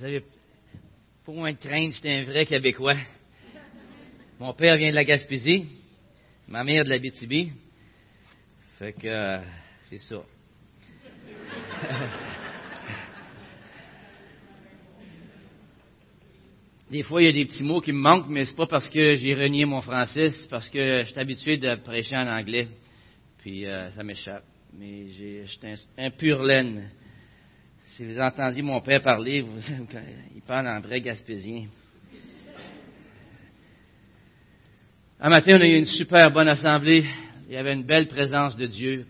Vous avez pour moins de crainte, j'étais un vrai Québécois. Mon père vient de la Gaspésie, ma mère de la BTB. Fait que euh, c'est ça. Des fois, il y a des petits mots qui me manquent, mais c'est pas parce que j'ai renié mon français, c'est parce que je suis habitué de prêcher en anglais. Puis euh, ça m'échappe. Mais j'étais un, un, pur laine. Si vous entendiez mon père parler, vous, il parle en vrai gaspésien. Un matin, on a eu une super bonne assemblée. Il y avait une belle présence de Dieu.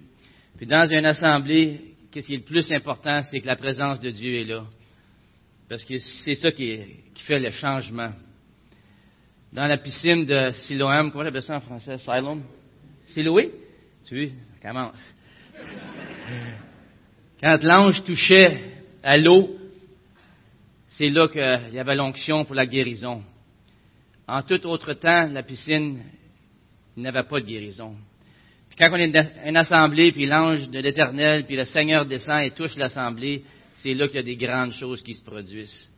Puis dans une assemblée, qu'est-ce qui est le plus important, c'est que la présence de Dieu est là. Parce que c'est ça qui, fait le changement. Dans la piscine de Siloam, comment j'appelle ça en français? Siloam? Siloé? Tu vois, ça commence. Quand l'ange touchait à l'eau, c'est là qu'il y avait l'onction pour la guérison. En tout autre temps, la piscine n'avait pas de guérison. Puis quand on est une assemblée, puis l'ange de l'Éternel, puis le Seigneur descend et touche l'assemblée, c'est là qu'il y a des grandes choses qui se produisent.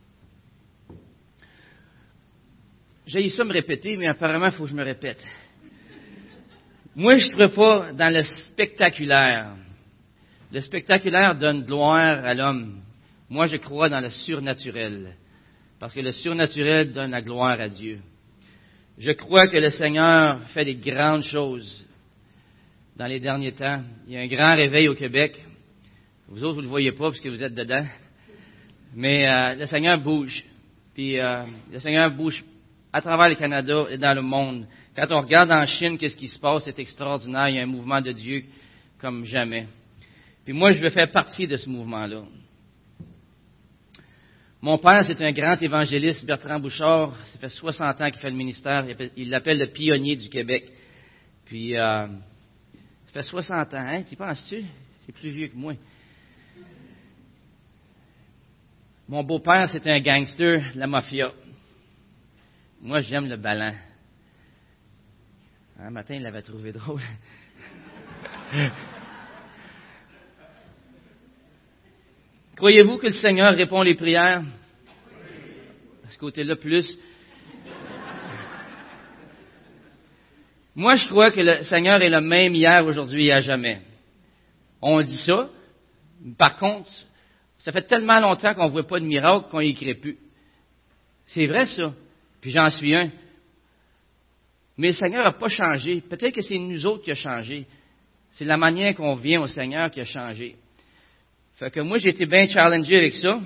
J'ai ça me répéter, mais apparemment, il faut que je me répète. Moi, je ne crois pas dans le spectaculaire. Le spectaculaire donne gloire à l'homme. Moi, je crois dans le surnaturel. Parce que le surnaturel donne la gloire à Dieu. Je crois que le Seigneur fait des grandes choses dans les derniers temps. Il y a un grand réveil au Québec. Vous autres, vous ne le voyez pas parce que vous êtes dedans. Mais euh, le Seigneur bouge. Puis euh, le Seigneur bouge à travers le Canada et dans le monde. Quand on regarde en Chine, qu'est-ce qui se passe, c'est extraordinaire. Il y a un mouvement de Dieu comme jamais. Puis moi, je veux faire partie de ce mouvement-là. Mon père, c'est un grand évangéliste, Bertrand Bouchard. Ça fait 60 ans qu'il fait le ministère. Il l'appelle le pionnier du Québec. Puis, euh, ça fait 60 ans, hein? Tu penses-tu? C'est plus vieux que moi. Mon beau-père, c'est un gangster, la mafia. Moi, j'aime le ballon. Un matin, il l'avait trouvé drôle. Croyez-vous que le Seigneur répond les prières? Ce côté-là, plus. Moi, je crois que le Seigneur est le même hier, aujourd'hui et à jamais. On dit ça. Par contre, ça fait tellement longtemps qu'on ne voit pas de miracle qu'on n'y crée plus. C'est vrai, ça. Puis j'en suis un. Mais le Seigneur n'a pas changé. Peut-être que c'est nous autres qui a changé. C'est la manière qu'on vient au Seigneur qui a changé. Fait que moi, été bien challengé avec ça.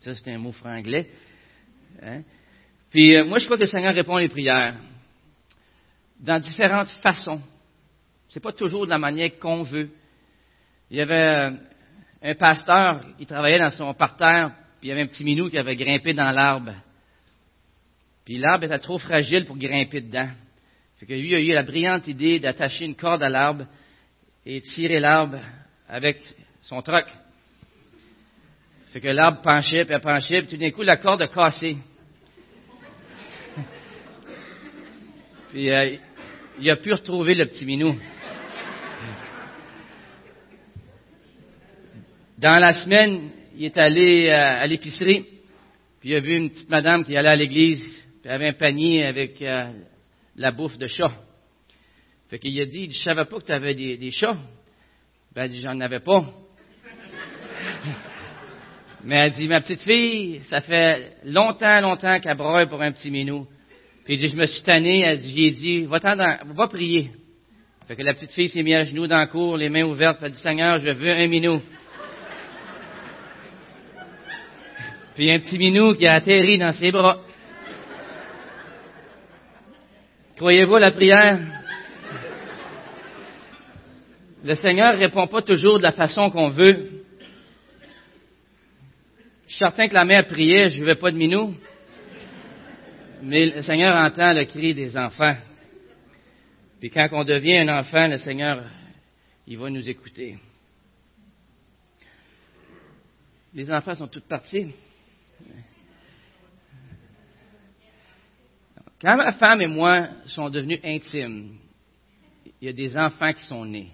Ça, c'est un mot franglais. Hein? Puis euh, moi, je crois que le Seigneur répond les prières dans différentes façons. C'est pas toujours de la manière qu'on veut. Il y avait euh, un pasteur, il travaillait dans son parterre, puis il y avait un petit minou qui avait grimpé dans l'arbre. Puis l'arbre était trop fragile pour grimper dedans. Fait que lui a eu la brillante idée d'attacher une corde à l'arbre et tirer l'arbre avec son troc. Fait que l'arbre penchait, puis penchait, puis tout d'un coup, la corde a cassé. puis euh, il a pu retrouver le petit minou. Dans la semaine, il est allé euh, à l'épicerie, puis il a vu une petite madame qui allait à l'église, puis avait un panier avec euh, la bouffe de chat. Fait qu'il a dit, je savais pas que tu avais des, chats. Ben, elle dit, j'en avais pas. Mais elle dit, ma petite fille, ça fait longtemps, longtemps qu'elle broye pour un petit minou. Puis elle dit, je me suis tanné, elle dit, j'ai dit, va, va prier. Fait que la petite fille s'est mise à genoux dans le cour, les mains ouvertes, elle dit, Seigneur, je veux un minou. Puis un petit minou qui a atterri dans ses bras. Croyez-vous la prière? Le Seigneur ne répond pas toujours de la façon qu'on veut. Suis certain que la mère priait, je ne veux pas de minou. Mais le Seigneur entend le cri des enfants. Puis quand on devient un enfant, le Seigneur, il va nous écouter. Les enfants sont toutes partis. Quand ma femme et moi sommes devenus intimes, il y a des enfants qui sont nés.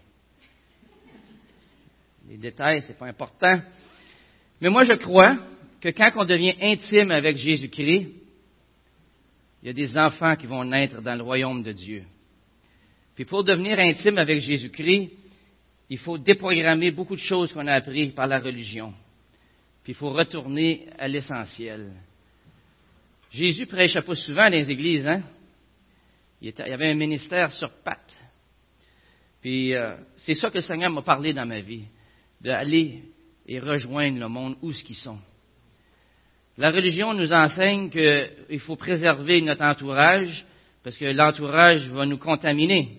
Les détails, c'est pas important. Mais moi, je crois que quand on devient intime avec Jésus-Christ, il y a des enfants qui vont naître dans le royaume de Dieu. Puis pour devenir intime avec Jésus-Christ, il faut déprogrammer beaucoup de choses qu'on a apprises par la religion. Puis il faut retourner à l'essentiel. Jésus prêchait pas souvent dans les églises, hein? Il, y avait un ministère sur pattes. Puis euh, c'est ça que le Seigneur m'a parlé dans ma vie, d'aller et rejoindre le monde où ce qu'ils sont. La religion nous enseigne qu'il faut préserver notre entourage parce que l'entourage va nous contaminer.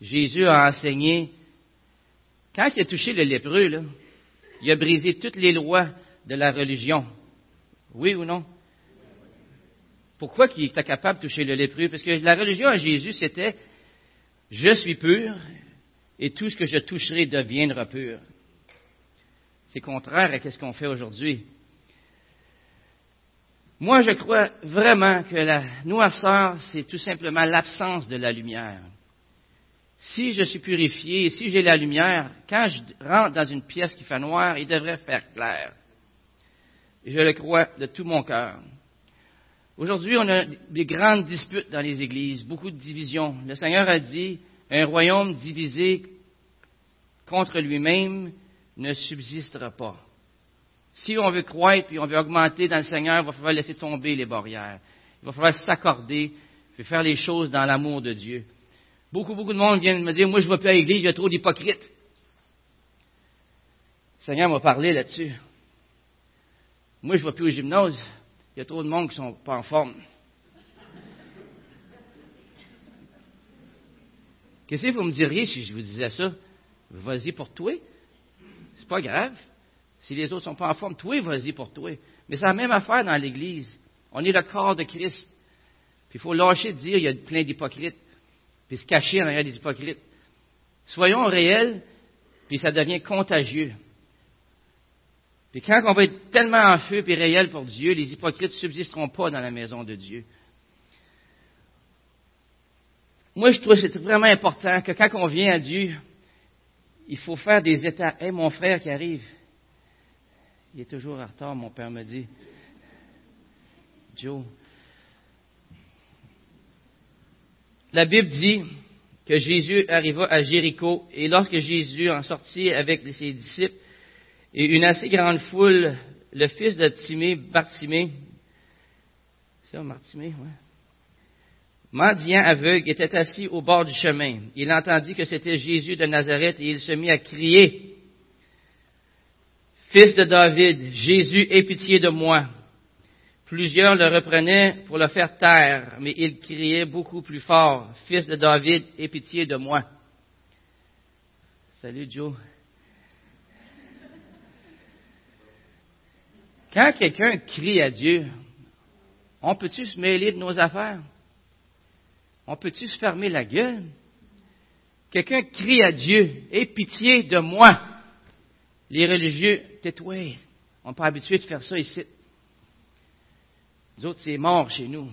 Jésus a enseigné, quand il a touché le lépreux, il a brisé toutes les lois de la religion. Oui ou non? Pourquoi il était capable de toucher le lépreux? Parce que la religion à Jésus, c'était Je suis pur et tout ce que je toucherai deviendra pur. C'est contraire à ce qu'on fait aujourd'hui. Moi, je crois vraiment que la noirceur, c'est tout simplement l'absence de la lumière. Si je suis purifié, si j'ai la lumière, quand je rentre dans une pièce qui fait noir, il devrait faire clair. je le crois de tout mon cœur. Aujourd'hui, on a des grandes disputes dans les églises, beaucoup de divisions. Le Seigneur a dit, un royaume divisé contre lui-même ne subsistera pas. Si on veut croître et on veut augmenter dans le Seigneur, il va falloir laisser tomber les barrières. Il va falloir s'accorder, et faire les choses dans l'amour de Dieu. Beaucoup, beaucoup de monde vient me dire, moi je ne vais plus à l'église, il y a trop d'hypocrites. Le Seigneur m'a parlé là-dessus. Moi je ne vais plus au gymnase, il y a trop de monde qui ne sont pas en forme. Qu'est-ce que vous me diriez si je vous disais ça? Vas-y pour toi. C'est pas grave. Si les autres sont pas en forme, toi, vas-y pour toi. Mais c'est la même affaire dans l'Église. On est le corps de Christ. Puis il faut lâcher de dire qu'il y a plein d'hypocrites, puis se cacher en arrière des hypocrites. Soyons réels, puis ça devient contagieux. Puis quand on va être tellement en feu et réel pour Dieu, les hypocrites ne subsisteront pas dans la maison de Dieu. Moi, je trouve que c'est vraiment important que quand on vient à Dieu, il faut faire des états. Hé, mon frère qui arrive, il est toujours en retard, mon père me dit. Joe. La Bible dit que Jésus arriva à Jéricho et lorsque Jésus en sortit avec ses disciples, et une assez grande foule, le fils de Timée, Bartimée, c'est ça, Martimée, ouais. Mendiant aveugle était assis au bord du chemin. Il entendit que c'était Jésus de Nazareth et il se mit à crier, Fils de David, Jésus, aie pitié de moi. Plusieurs le reprenaient pour le faire taire, mais il criait beaucoup plus fort, Fils de David, aie pitié de moi. Salut Joe. Quand quelqu'un crie à Dieu, on peut-tu se mêler de nos affaires? On peut-tu se fermer la gueule? Quelqu'un crie à Dieu, aie pitié de moi. Les religieux, tais-toi. On n'est pas habitué de faire ça ici. Les autres, c'est mort chez nous.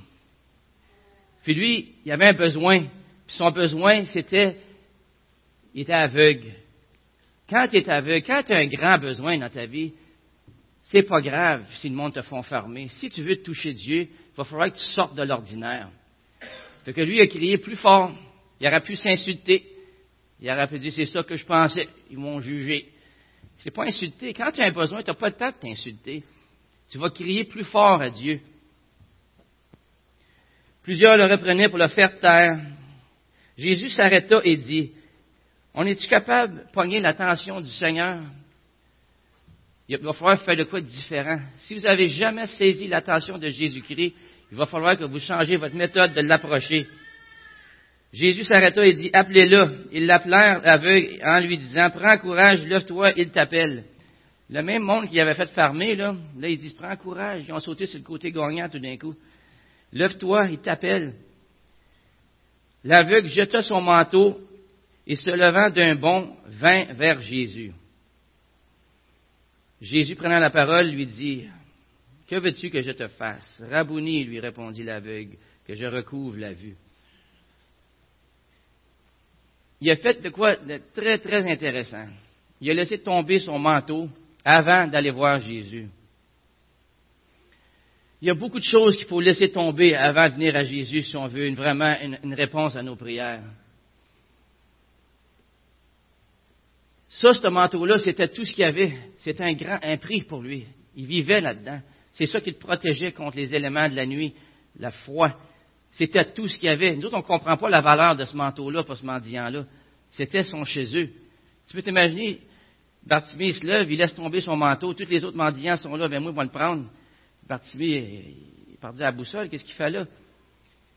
Puis lui, il avait un besoin. Puis son besoin, c'était, il était aveugle. Quand tu es aveugle, quand tu as un grand besoin dans ta vie, c'est pas grave si le monde te font fermer. Si tu veux toucher Dieu, il va falloir que tu sortes de l'ordinaire. Fait que lui a crié plus fort. Il aurait pu s'insulter. Il aurait pu dire, c'est ça que je pensais. Ils m'ont jugé. C'est pas insulter. Quand tu as un besoin, tu n'as pas le temps de t'insulter. Tu vas crier plus fort à Dieu. Plusieurs le reprenaient pour le faire taire. Jésus s'arrêta et dit, on est-tu capable de pogner l'attention du Seigneur? Il va falloir faire de quoi de différent. Si vous n'avez jamais saisi l'attention de Jésus-Christ, il va falloir que vous changez votre méthode de l'approcher. Jésus s'arrêta et dit, appelez-le. Ils l'appelèrent aveugle en lui disant, prends courage, lève-toi, il t'appelle. Le même monde qui avait fait fermer, là, là, ils disent, prends courage. Ils ont sauté sur le côté gagnant tout d'un coup. Lève-toi, il t'appelle. L'aveugle jeta son manteau et se levant d'un bond, vint vers Jésus. Jésus prenant la parole lui dit, Que veux-tu que je te fasse? Rabouni, lui répondit l'aveugle, que je recouvre la vue. Il a fait de quoi de très, très intéressant. Il a laissé tomber son manteau avant d'aller voir Jésus. Il y a beaucoup de choses qu'il faut laisser tomber avant de venir à Jésus si on veut vraiment une, réponse à nos prières. Ça, ce manteau-là, c'était tout ce qu'il y avait. C'était un grand un prix pour lui. Il vivait là-dedans. C'est ça qui le protégeait contre les éléments de la nuit, la froid. C'était tout ce qu'il y avait. Nous autres, on ne comprend pas la valeur de ce manteau-là, pour ce mendiant-là. C'était son chez eux. Tu peux t'imaginer, Bartimée se lève, il laisse tomber son manteau, tous les autres mendiants sont là, ben moi, je vais le prendre. Bartimée, il part à la boussole, qu'est-ce qu'il fait là?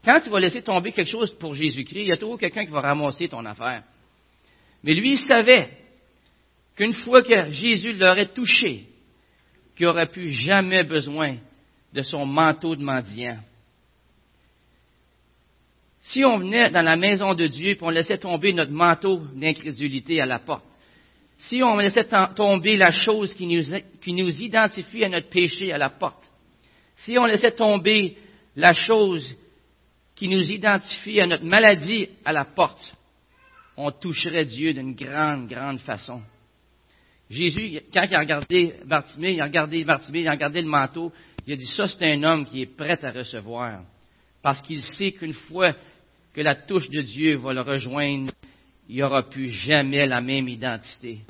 Quand tu vas laisser tomber quelque chose pour Jésus-Christ, il y a toujours quelqu'un qui va ramasser ton affaire. Mais lui, il savait qu'une fois que Jésus l'aurait touché, qu'il n'aurait plus jamais besoin de son manteau de mendiant. Si on venait dans la maison de Dieu et on laissait tomber notre manteau d'incrédulité à la porte, si on laissait tomber la chose qui nous, identifie à notre péché à la porte, si on laissait tomber la chose qui nous identifie à notre maladie à la porte, on toucherait Dieu d'une grande, grande façon. Jésus, quand il a regardé Bartimée, il a regardé Bartimée, il a regardé le manteau, il a dit, ça c'est un homme qui est prêt à recevoir. Parce qu'il sait qu'une fois que la touche de Dieu va le rejoindre, il n'y aura plus jamais la même identité.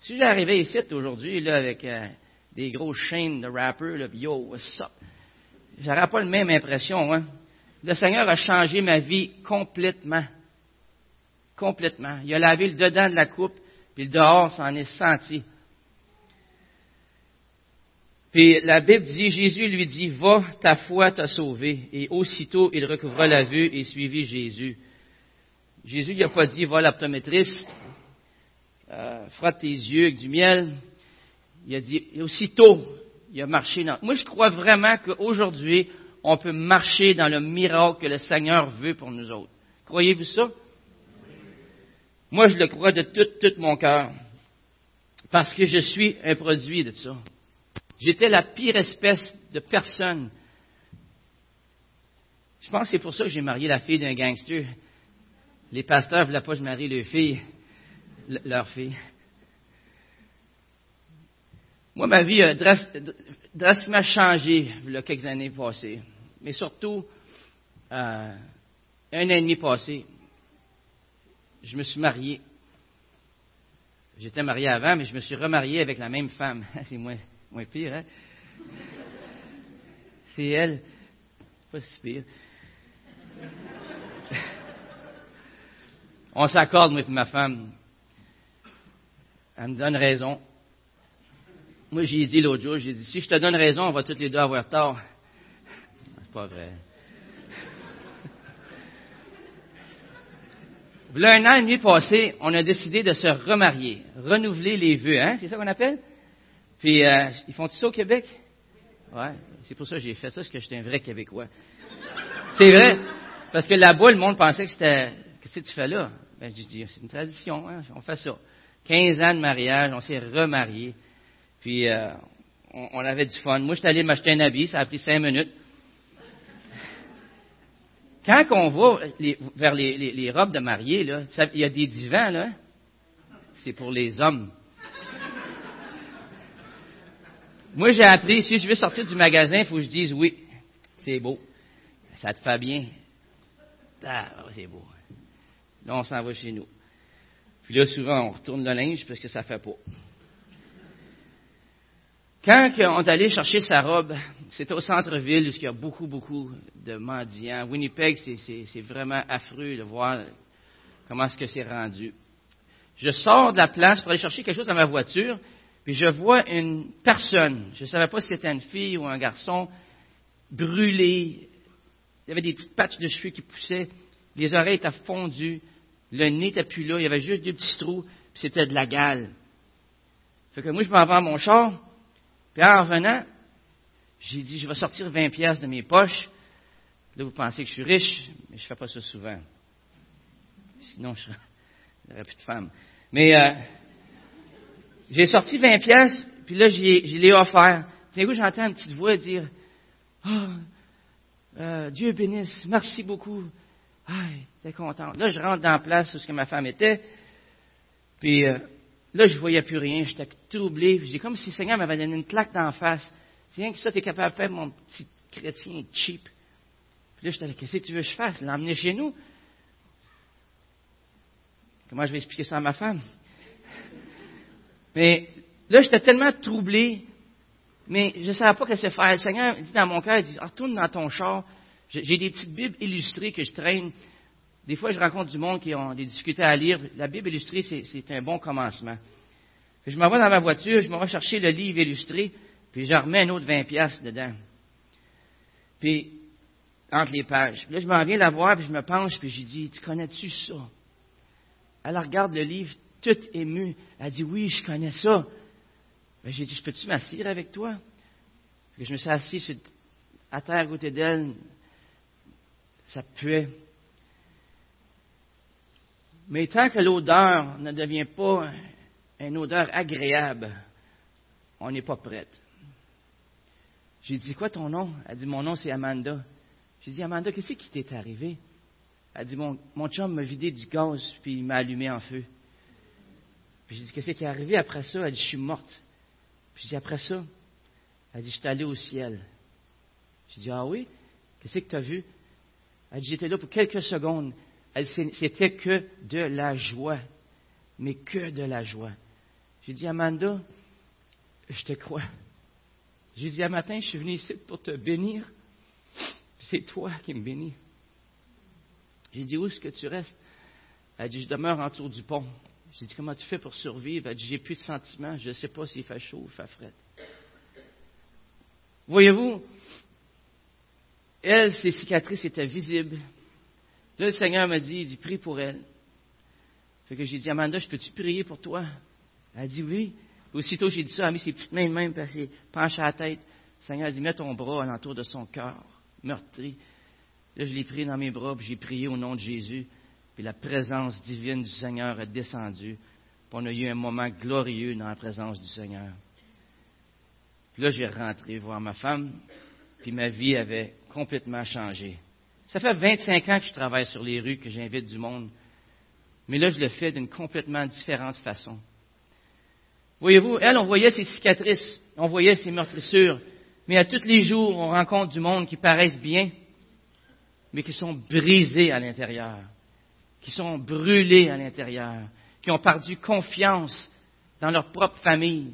Si j'arrivais ici aujourd'hui avec euh, des grosses chaînes de rappers, là, yo, what's up? J'aurais pas la même impression. Hein? Le Seigneur a changé ma vie complètement. Complètement. Il a lavé le dedans de la coupe, puis le dehors s'en est senti. Puis la Bible dit, Jésus lui dit, va, ta foi t'a sauvé. Et aussitôt, il recouvra la vue et suivit Jésus. Jésus n'a pas dit, va l'optométriste, euh, frotte tes yeux avec du miel. Il a dit, aussitôt, il a marché dans. Moi, je crois vraiment qu'aujourd'hui, on peut marcher dans le miracle que le Seigneur veut pour nous autres. Croyez-vous ça? Moi, je le crois de tout, tout mon cœur. Parce que je suis un produit de ça. J'étais la pire espèce de personne. Je pense que c'est pour ça que j'ai marié la fille d'un gangster. Les pasteurs ne voulaient pas que je marie leur fille. Leur fille. Moi, ma vie a drastiquement changé il quelques années passées. Mais surtout, euh, un an et demi passé, je me suis marié. J'étais marié avant, mais je me suis remarié avec la même femme. C'est moins, Moins pire, hein? C'est elle. Pas si pire. On s'accorde, moi ma femme. Elle me donne raison. Moi, j'ai dit l'autre jour, j'ai dit, si je te donne raison, on va tous les deux avoir tort. C'est pas vrai. Là, un an et demi passé, on a décidé de se remarier, renouveler les vœux, hein? C'est ça qu'on appelle? Puis, euh, ils font tout ça au Québec? Ouais, c'est pour ça que j'ai fait ça, parce que j'étais un vrai Québécois. C'est vrai, parce que là-bas, le monde pensait que c'était, qu'est-ce que tu fais là? Ben, je dis, c'est une tradition, hein, on fait ça. 15 ans de mariage, on s'est remariés, puis euh, on, avait du fun. Moi, je suis allé m'acheter un habit, ça a pris cinq minutes. Quand on va vers les, robes de mariée, là, il y a des divans, là, c'est pour les hommes. Moi, j'ai appris, si je veux sortir du magasin, il faut que je dise oui. C'est beau. Ça te fait bien. Ah, c'est beau. Là, on s'en va chez nous. Puis là, souvent, on retourne le linge parce que ça fait pas. Quand on est allé chercher sa robe, c'était au centre-ville où y a beaucoup, beaucoup de mendiants. Winnipeg, c'est vraiment affreux de voir comment est-ce que c'est rendu. Je sors de la place pour aller chercher quelque chose dans ma voiture, puis je vois une personne, je ne savais pas si c'était une fille ou un garçon, brûlé. Il y avait des petites patches de cheveux qui poussaient, les oreilles étaient fondues, le nez n'était plus là, il y avait juste deux petits trous, puis c'était de la gale. Fait que moi, je m'en vais à mon char, puis en revenant, j'ai dit, je vais sortir 20 pièces de mes poches. Là, vous pensez que je suis riche, mais je ne fais pas ça souvent. Sinon, je n'aurais plus de femme. Mais euh, j'ai sorti 20 pièces, puis là, je l'ai offert. D'un coup, j'entends une petite voix dire, oh, Dieu bénisse, merci beaucoup. Ah, j'étais content. Là, je rentre dans la place où ce que ma femme était, puis euh, là, je voyais plus rien, j'étais troublé. J'ai comme si le Seigneur m'avait donné une claque d'en face. Tiens, que ça, tu es capable de faire, mon petit chrétien cheap. Puis là, je dit, qu'est-ce que tu veux que je fasse? L'emmener chez nous? Comment je vais expliquer ça à ma femme? Mais là, j'étais tellement troublé, mais je ne savais pas que faire. Le Seigneur dit dans mon cœur, il dit, retourne dans ton char. J'ai des petites Bibles illustrées que je traîne. Des fois, je rencontre du monde qui ont des difficultés à lire. La Bible illustrée, c'est un bon commencement. je m'en vais dans ma voiture, je m'en vais chercher le livre illustré, puis je remets un autre 20 pièces dedans. Puis, entre les pages. là, je m'en viens la voir, puis je me penche, puis je dis, tu connais-tu ça? Elle regarde le livre, toute émue. Elle dit, oui, je connais ça. Mais j'ai dit, je peux-tu m'asseoir avec toi? Puis je me suis assis à terre à côté d'elle. Ça puait. Mais tant que l'odeur ne devient pas une odeur agréable, on n'est pas prête. J'ai dit, quoi ton nom? Elle dit, mon nom c'est Amanda. J'ai dit, Amanda, qu'est-ce qui t'est arrivé? Elle dit, mon, mon chum m'a vidé du gaz, puis il m'a allumé en feu. J'ai dit, qu'est-ce qui est arrivé après ça? Elle dit, je suis morte. Puis j'ai dit, après ça? Elle dit, je suis allé au ciel. J'ai dit, ah oui? Qu'est-ce que tu as vu? Elle dit, j'étais là pour quelques secondes. C'était que de la joie. Mais que de la joie. J'ai dit, Amanda, je te crois. J'ai dit, un matin, je suis venu ici pour te bénir. C'est toi qui me bénis. J'ai dit, où est-ce que tu restes? Elle dit, je demeure autour du pont. J'ai dit, comment tu fais pour survivre? Elle dit, j'ai plus de sentiments, je ne sais pas s'il fait chaud ou fait frais. Voyez-vous, elle, ses cicatrices étaient visibles. Là, le Seigneur m'a dit, il dit, prie pour elle. Fait que j'ai dit, Amanda, je peux-tu prier pour toi? Elle a dit oui. Aussitôt, j'ai dit ça, elle a mis ses petites mains de même, puis elle penché la tête. Le Seigneur a dit, mets ton bras alentour de son cœur, meurtri. Là, je l'ai pris dans mes bras, puis j'ai prié au nom de Jésus. Puis la présence divine du Seigneur est descendue. Puis on a eu un moment glorieux dans la présence du Seigneur. Puis là, j'ai rentré voir ma femme, puis ma vie avait complètement changé. Ça fait 25 ans que je travaille sur les rues, que j'invite du monde. Mais là, je le fais d'une complètement différente façon. Voyez-vous, elle, on voyait ses cicatrices, on voyait ses meurtrissures, mais à tous les jours, on rencontre du monde qui paraissent bien, mais qui sont brisés à l'intérieur, qui sont brûlés à l'intérieur, qui ont perdu confiance dans leur propre famille.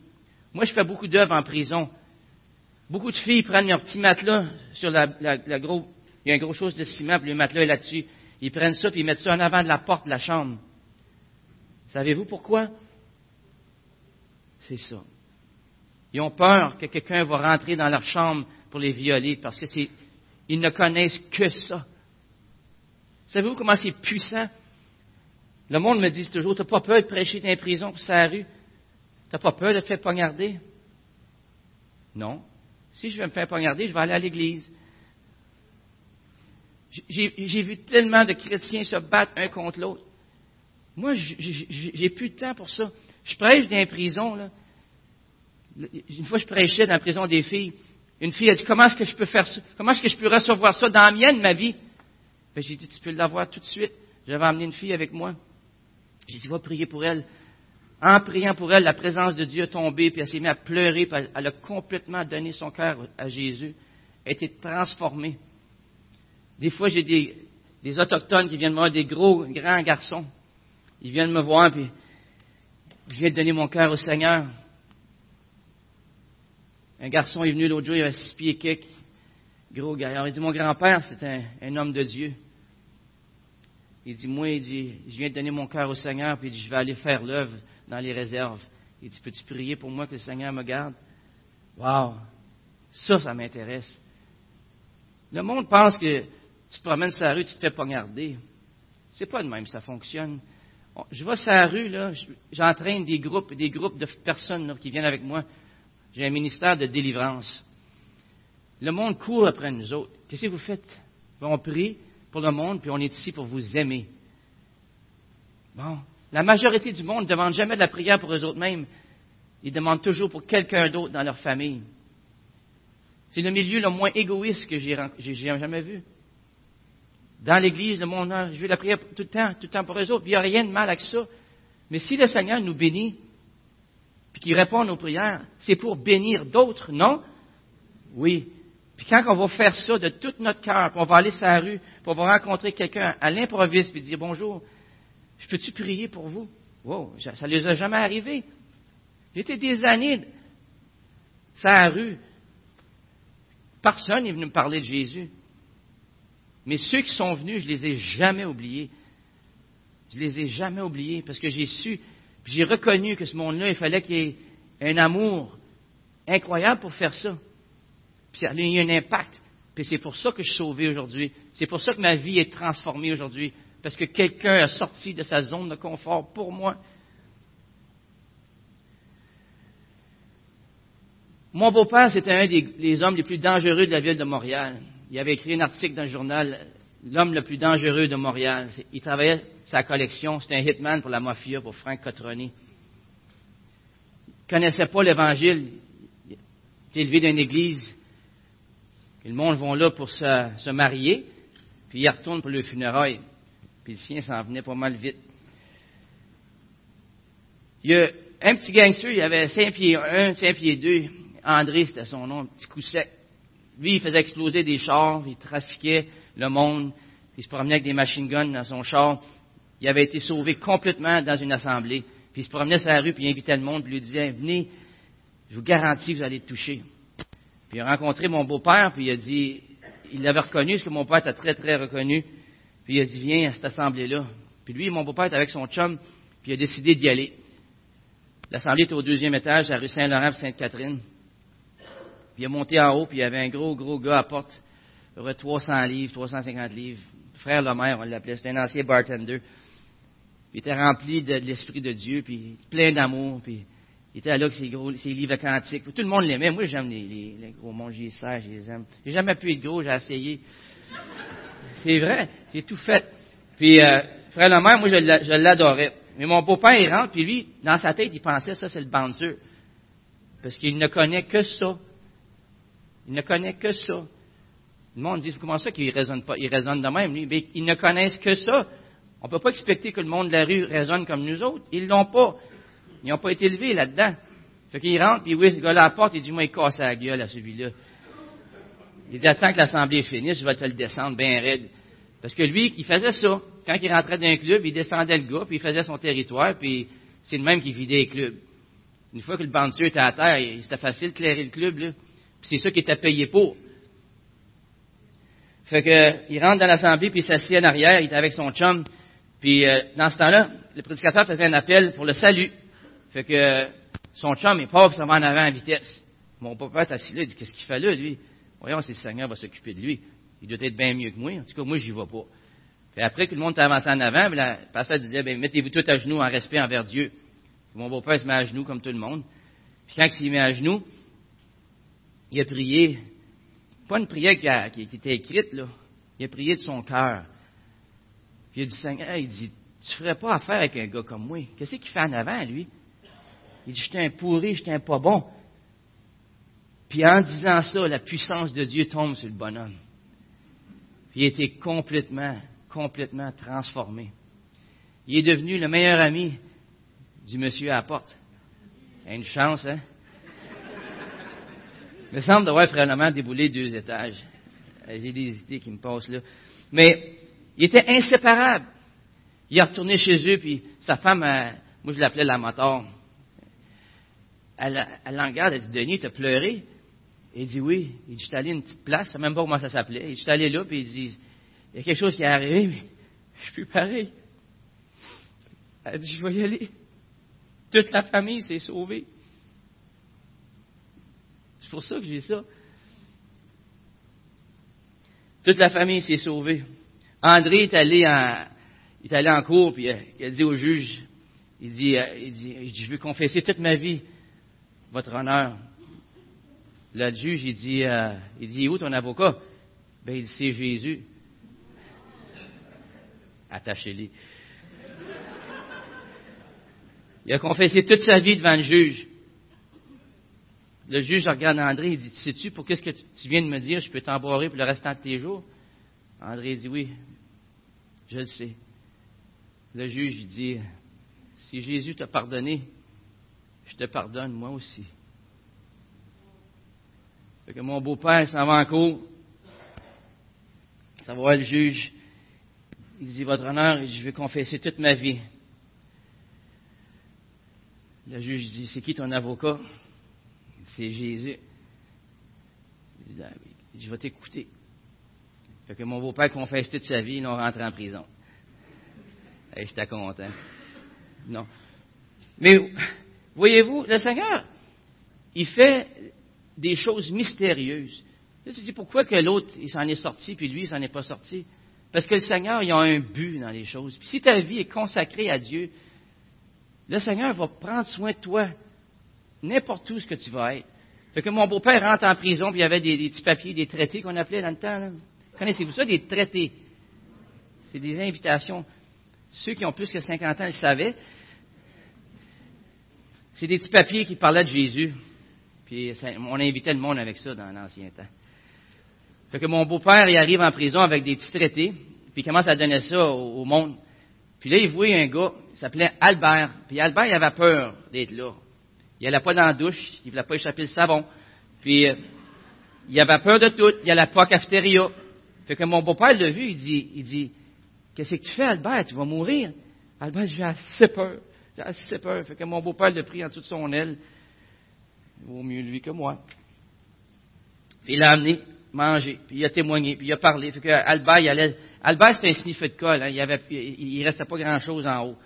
Moi, je fais beaucoup d'œuvres en prison. Beaucoup de filles prennent leur petit matelas sur la, gros, il y a une grosse chose de ciment, puis le matelas est là-dessus. Ils prennent ça, puis ils mettent ça en avant de la porte de la chambre. Savez-vous pourquoi? C'est ça. Ils ont peur que quelqu'un va rentrer dans leur chambre pour les violer parce que ils ne connaissent que ça. Savez-vous comment c'est puissant? Le monde me dit toujours, tu n'as pas peur de prêcher dans les prisons pour sa rue? Tu n'as pas peur de te faire poignarder? Non. Si je vais me faire poignarder, je vais aller à l'église. J'ai vu tellement de chrétiens se battre un contre l'autre. Moi, j'ai plus de temps pour ça. Je prêche dans les prisons. Là. Une fois, je prêchais dans la prison des filles. Une fille a dit Comment est-ce que je peux faire ça? Comment est-ce que je peux recevoir ça dans la mienne, ma vie? Ben, J'ai dit Tu peux l'avoir tout de suite. J'avais amené une fille avec moi. J'ai dit Va prier pour elle. En priant pour elle, la présence de Dieu est tombée, puis elle s'est mise à pleurer, puis elle a complètement donné son cœur à Jésus. Elle a été transformée. Des fois, j'ai des, Autochtones qui viennent me voir, des gros, grands garçons. Ils viennent me voir, puis je viens de donner mon cœur au Seigneur. Un garçon est venu l'autre jour, il avait six pieds quelques, gros gaillard. Il dit, mon grand-père, c'est un, homme de Dieu. Il dit, moi, il dit, je viens de donner mon cœur au Seigneur, puis il dit, je vais aller faire l'œuvre dans les réserves. Il dit, peux-tu prier pour moi que le Seigneur me garde? Wow! Ça, ça m'intéresse. Le monde pense que tu te promènes sur la rue, tu te fais poignarder. C'est pas de même, ça fonctionne. Je vais sur la rue, là, j'entraîne des groupes, des groupes de personnes qui viennent avec moi. J'ai un ministère de délivrance. Le monde court après nous autres. Qu'est-ce que vous faites? On prie pour le monde, puis on est ici pour vous aimer. Bon. La majorité du monde ne demande jamais de la prière pour eux autres mêmes. Ils demandent toujours pour quelqu'un d'autre dans leur famille. C'est le milieu le moins égoïste que j'ai jamais vu. Dans l'Église, le monde, je veux la prière tout le temps, tout le temps pour eux autres. Il n'y a rien de mal avec ça. Mais si le Seigneur nous bénit, puis qu'il répond à nos prières, c'est pour bénir d'autres, non? Oui. Puis quand on va faire ça de tout notre cœur, puis on va aller sur la rue, puis on va rencontrer quelqu'un à l'improviste, puis dire bonjour, je peux-tu prier pour vous? Wow, ça ne les a jamais arrivé. J'étais des années sur la rue. Personne n'est venu me parler de Jésus. Mais ceux qui sont venus, je les ai jamais oubliés. Je les ai jamais oubliés parce que j'ai su, j'ai reconnu que ce monde-là, il fallait qu'il y ait un amour incroyable pour faire ça. Puis ça a eu un impact. Puis c'est pour ça que je suis sauvé aujourd'hui. C'est pour ça que ma vie est transformée aujourd'hui. Parce que quelqu'un a sorti de sa zone de confort pour moi. Mon beau-père, c'était un des, hommes les plus dangereux de la ville de Montréal. Il avait écrit un article dans le journal, L'homme le plus dangereux de Montréal. Il travaillait sa collection, c'était un hitman pour la mafia, pour Frank Cotroni. Il ne connaissait pas l'Évangile. Il était élevé dans une église. le monde vont là pour se, marier, puis il retourne pour le funérail. Puis le sien s'en venait pas mal vite. Il y a un petit gangster, il avait 5 pieds 1, 5 pieds 2. André, c'était son nom, petit coup sec. Lui, il faisait exploser des chars, il trafiquait le monde, il se promenait avec des machine guns dans son char. Il avait été sauvé complètement dans une assemblée. Puis il se promenait sur la rue, puis il invitait le monde, puis il lui disait, venez, je vous garantis que vous allez être toucher. Puis il a rencontré mon beau-père, puis il a dit, il l'avait reconnu, parce que mon père était très, très reconnu. Puis il a dit, viens à cette assemblée-là. Puis lui, mon beau-père était avec son chum, puis il a décidé d'y aller. L'assemblée était au deuxième étage, à la rue Saint-Laurent, Sainte-Catherine. Puis il est monté en haut, puis il y avait un gros, gros gars à porte, il aurait 300 livres, 350 livres. Frère Lemaire, on l'appelait, c'était un ancien bartender. Il était rempli de, l'Esprit de Dieu, puis plein d'amour, puis il était là avec ses, gros, ses livres cantiques. Tout le monde l'aimait. Moi, j'aime les, gros mondes, j'y sers, je les aime. J'ai jamais pu être gros, j'ai essayé. C'est vrai, j'ai tout fait. Puis, euh, Frère Lemaire, moi, je l'adorais. Mais mon beau-père, il rentre, puis lui, dans sa tête, il pensait, ça, c'est le bouncer. Parce qu'il ne connaît que ça. Il ne connaît que ça. Le monde dit, comment ça qu'il raisonne pas? Il raisonne de même, lui. Mais ils ne connaissent que ça. On ne peut pas expecter que le monde de la rue raisonne comme nous autres. Ils l'ont pas. Ils n'ont pas été élevés là-dedans. Fait qu'il rentre, puis oui, le gars à la porte, il dit, moi, il casse la gueule à celui-là. Il dit, attends que l'assemblée finisse, je vais te le descendre bien raide. Parce que lui, il faisait ça. Quand il rentrait dans un club, il descendait le gars, puis il faisait son territoire, puis c'est le même qui vidait les clubs. Une fois que le bandit était à terre, c'était facile de clairer le club, là c'est ça qui était payé pour. Fait que, il rentre dans l'assemblée, puis il s'assied en arrière, il était avec son chum. Puis, euh, dans ce temps-là, le prédicateur faisait un appel pour le salut. Fait que, son chum est pauvre, ça va en avant à vitesse. Mon papa est assis là, il dit, qu'est-ce qu'il fait là, lui? Voyons si le Seigneur va s'occuper de lui. Il doit être bien mieux que moi. En tout cas, moi, j'y vais pas. Puis après que le monde est avancé en avant, le pasteur disait, ben, mettez-vous tout à genoux en respect envers Dieu. mon beau-père se met à genoux comme tout le monde. Puis quand il s'est mis à genoux, il a prié, pas une prière qui, était écrite, là. Il a prié de son cœur. Puis il a dit, Seigneur, il dit, tu ferais pas affaire avec un gars comme moi. Qu'est-ce qu'il fait en avant, lui? Il dit, j'étais un pourri, j'étais un pas bon. Puis en disant ça, la puissance de Dieu tombe sur le bonhomme. Puis il a été complètement, complètement transformé. Il est devenu le meilleur ami du monsieur à la porte. Une chance, hein? Il me semble d'avoir vraiment déboulé deux étages. Euh, j'ai des idées qui me passent là. Mais il était inséparable. Il est retourné chez eux, puis sa femme, euh, moi je l'appelais la moteur. Elle, elle elle dit Denis, t'as pleuré? Il dit oui. Il dit Je suis allé à une petite place, je sais même pas comment ça s'appelait. Il dit Je suis allé là, puis il dit Il y a quelque chose qui est arrivé, mais je suis plus pareil. Elle dit Je vais y aller. Toute la famille s'est sauvée. C'est pour ça que j'ai ça. Toute la famille s'est sauvée. André est allé en, est allé en puis euh, il a dit au juge, il dit, euh, il dit, je veux confesser toute ma vie, votre honneur. Le juge, il dit, euh, il dit, où ton avocat? Ben, il dit, c'est Jésus. Attachez-les. Il a confessé toute sa vie devant le juge. Le juge regarde André et dit, sais-tu, pour qu'est-ce que tu viens de me dire, je peux t'embarrer pour le restant de tes jours? André dit, oui, je le sais. Le juge dit, si Jésus t'a pardonné, je te pardonne moi aussi. Fait que mon beau-père s'en va en cours. Ça va le juge. Il dit, Votre honneur, je vais confesser toute ma vie. Le juge dit, C'est qui ton avocat? C'est Jésus. Il dit, ah je vais t'écouter. Que mon beau-père confesse toute sa vie, ils l'ont rentré en prison. Et j'étais content. Non. Mais, voyez-vous, le Seigneur, il fait des choses mystérieuses. Là, tu dis, pourquoi que l'autre, il s'en est sorti, puis lui, il s'en est pas sorti? Parce que le Seigneur, il a un but dans les choses. Puis si ta vie est consacrée à Dieu, le Seigneur va prendre soin de toi, n'importe où ce que tu vas être. Fait que mon beau-père rentre en prison, puis il y avait des, petits papiers, des traités qu'on appelait dans le temps. Connaissez-vous ça, des traités? C'est des invitations. Ceux qui ont plus que 50 ans le savaient. C'est des petits papiers qui parlaient de Jésus. Puis on invitait le monde avec ça dans l'ancien temps. Fait que mon beau-père, arrive en prison avec des petits traités, puis il commence à donner ça au, monde. Puis là, il voit un gars, il s'appelait Albert. Puis Albert, il avait peur d'être là. Il n'allait pas dans la douche, il ne voulait pas échapper le savon. Puis, euh, il avait peur de tout, il n'allait pas à la cafétéria. Fait que mon beau-père l'a vu, il dit, il dit, qu'est-ce que tu fais, Albert? Tu vas mourir. Albert, j'ai assez peur. J'ai assez peur. Fait que mon beau-père l'a pris en dessous de son aile. Il vaut mieux lui que moi. Puis il l'a amené manger, puis il a témoigné, puis il a parlé. Fait que Albert, il allait, Albert, c'était un sniffé de colle, hein. il, avait, il, restait pas grand-chose en haut.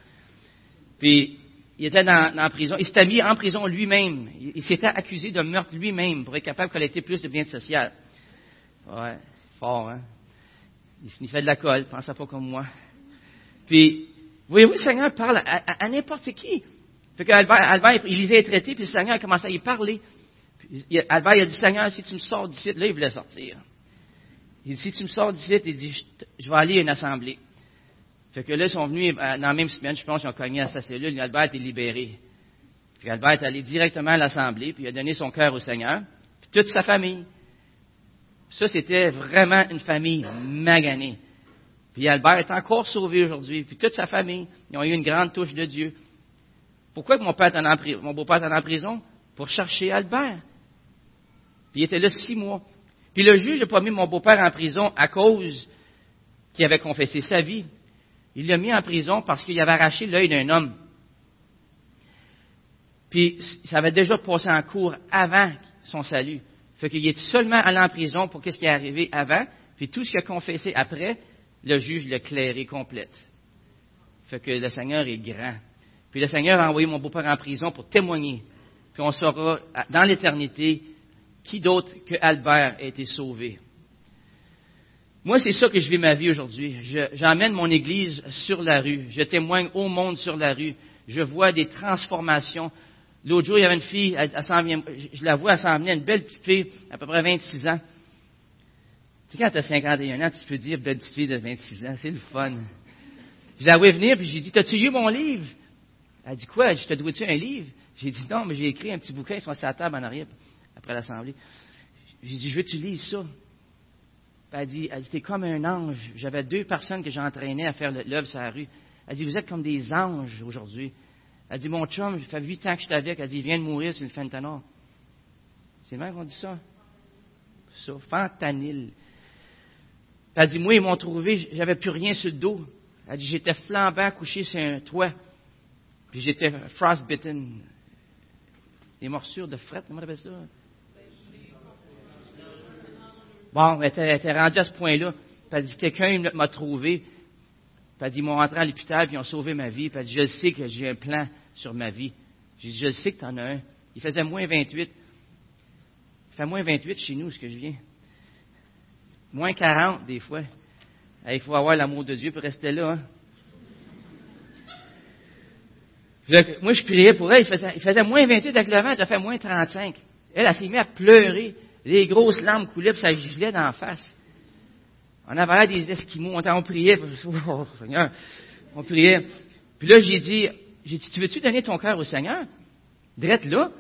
Puis, il était dans, la prison, il s'était mis en prison lui-même. Il, s'était accusé de meurtre lui-même pour être capable de collecter plus de biens sociaux. Ouais, fort, hein. Il sniffait de la colle, il pensait pas comme moi. Puis, voyez-vous, le Seigneur parle à, n'importe qui. Fait que Albert, il lisait les traités, puis le Seigneur a commencé à y parler. Albert, il a dit, Seigneur, si tu me sors d'ici, là, il voulait sortir. Il dit, si tu me sors d'ici, il dit, je, vais aller à une assemblée. Fait que là, ils sont venus, euh, dans la même semaine, je pense, ils ont cogné à sa cellule, Albert est libéré. Puis Albert est allé directement à l'assemblée, puis il a donné son cœur au Seigneur, puis toute sa famille. Ça, c'était vraiment une famille maganée. Puis Albert est encore sauvé aujourd'hui, puis toute sa famille, ils ont eu une grande touche de Dieu. Pourquoi mon, mon beau-père est en prison? Pour chercher Albert. Puis il était là six mois. Puis le juge n'a pas mis mon beau-père en prison à cause qu'il avait confessé sa vie. Il l'a mis en prison parce qu'il avait arraché l'œil d'un homme. Puis ça avait déjà passé en cours avant son salut. Fait qu'il est seulement allé en prison pour ce qui est arrivé avant, puis tout ce qu'il a confessé après, le juge l'a clairé complète. Fait que le Seigneur est grand. Puis le Seigneur a envoyé mon beau-père en prison pour témoigner. Puis on saura dans l'éternité qui d'autre que Albert a été sauvé? Moi, c'est ça que je vis ma vie aujourd'hui. J'emmène mon Église sur la rue. Je témoigne au monde sur la rue. Je vois des transformations. L'autre jour, il y avait une fille, je la vois, elle s'en venait, une belle petite fille, à peu près 26 ans. Tu sais, quand tu as 51 ans, tu peux dire belle petite fille de 26 ans, c'est le fun. Je la vois venir, puis j'ai dit, t'as-tu lu mon livre? Elle dit quoi? Je te dois-tu un livre? J'ai dit non, mais j'ai écrit un petit bouquin, ils sont à la table en arrière après l'Assemblée. J'ai dit, je veux que tu lises ça. Elle dit, elle dit, t'es comme un ange. J'avais deux personnes que j'entraînais à faire l'œuvre sur la rue. Elle dit, vous êtes comme des anges aujourd'hui. Elle dit, mon chum, ça fait huit ans que je suis avec. Elle dit, il vient de mourir sur le fentanyl. C'est vrai qu'on dit ça? Ça, fentanyl. Elle dit, moi, ils m'ont trouvé, j'avais plus rien sur le dos. Elle dit, j'étais flambant couché sur un toit. Puis j'étais frostbitten. Des morsures de fret, comment t'appelles ça? Bon, elle était, rendue à ce point-là. Puis elle dit, quelqu'un m'a trouvé. Puis elle dit, ils m'ont rentré à l'hôpital, puis ils ont sauvé ma vie. Puis elle dit, je sais que j'ai un plan sur ma vie. J'ai dit, je sais que tu en as un. Il faisait moins 28. Il fait moins 28 chez nous, ce que je viens. Moins 40, des fois. il faut avoir l'amour de Dieu pour rester là. Hein. moi, je priais pour elle. Il faisait, moins 28 avec le vent, ça fait moins 35. Elle, elle s'est mise à pleurer. Les grosses larmes coulaient, puis ça gelait dans la face. On avait des esquimaux, on, priait, oh, on priait. Puis là, j'ai dit, j'ai dit, tu veux-tu donner ton cœur au Seigneur? Drette là.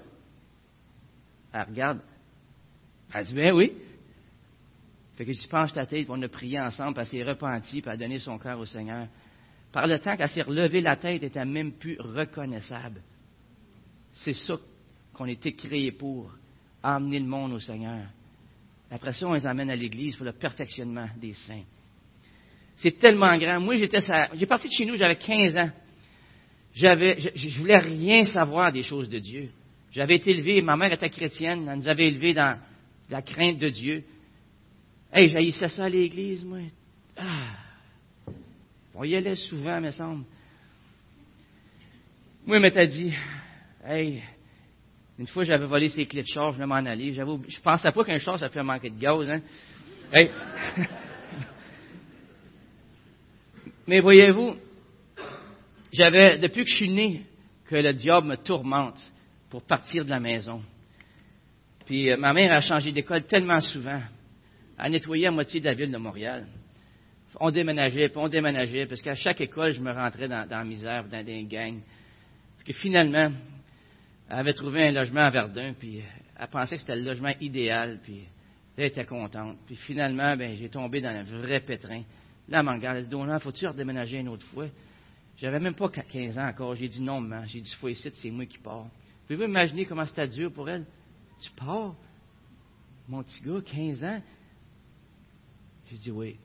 Elle regarde. Elle dit, ben oui. Fait que je penche ta tête, on a prié ensemble, puis elle s'est repentie, puis a donné son cœur au Seigneur. Par le temps qu'elle s'est relevée la tête, elle était même plus reconnaissable. C'est ça qu'on était créé pour amener le monde au Seigneur. Après ça, on les amène à l'église pour le perfectionnement des saints. C'est tellement grand. Moi, j'étais, j'ai parti de chez nous, j'avais 15 ans. J'avais, je, voulais rien savoir des choses de Dieu. J'avais été élevé, ma mère était chrétienne, elle nous avait élevés dans la crainte de Dieu. Hey, j'haïssais ça à l'église, moi. Ah. On y allait souvent, me semble. Moi, elle m'était dit, hey, une fois, j'avais volé ses clés de char, je voulais m'en aller. Je je pensais pas qu'un char, ça fait manquer de gaz, hein. Hey. Mais voyez-vous, j'avais, depuis que je suis né, que le diable me tourmente pour partir de la maison. Puis euh, ma mère a changé d'école tellement souvent. Elle a nettoyé à moitié de la ville de Montréal. On déménageait, puis on déménageait, parce qu'à chaque école, je me rentrais dans, la misère, dans des gangs. Puis finalement, elle avait trouvé un logement à Verdun, puis elle pensait que c'était le logement idéal, puis elle était contente. Puis finalement, ben, j'ai tombé dans un vrai pétrin. Là, elle elle dit, il faut-tu redéménager une autre fois? J'avais même pas 15 ans encore. J'ai dit non, maman. J'ai dit, faut ici, c'est moi qui pars. Pouvez-vous imaginer comment c'était dur pour elle? Tu pars? Mon petit gars, 15 ans? J'ai dit oui.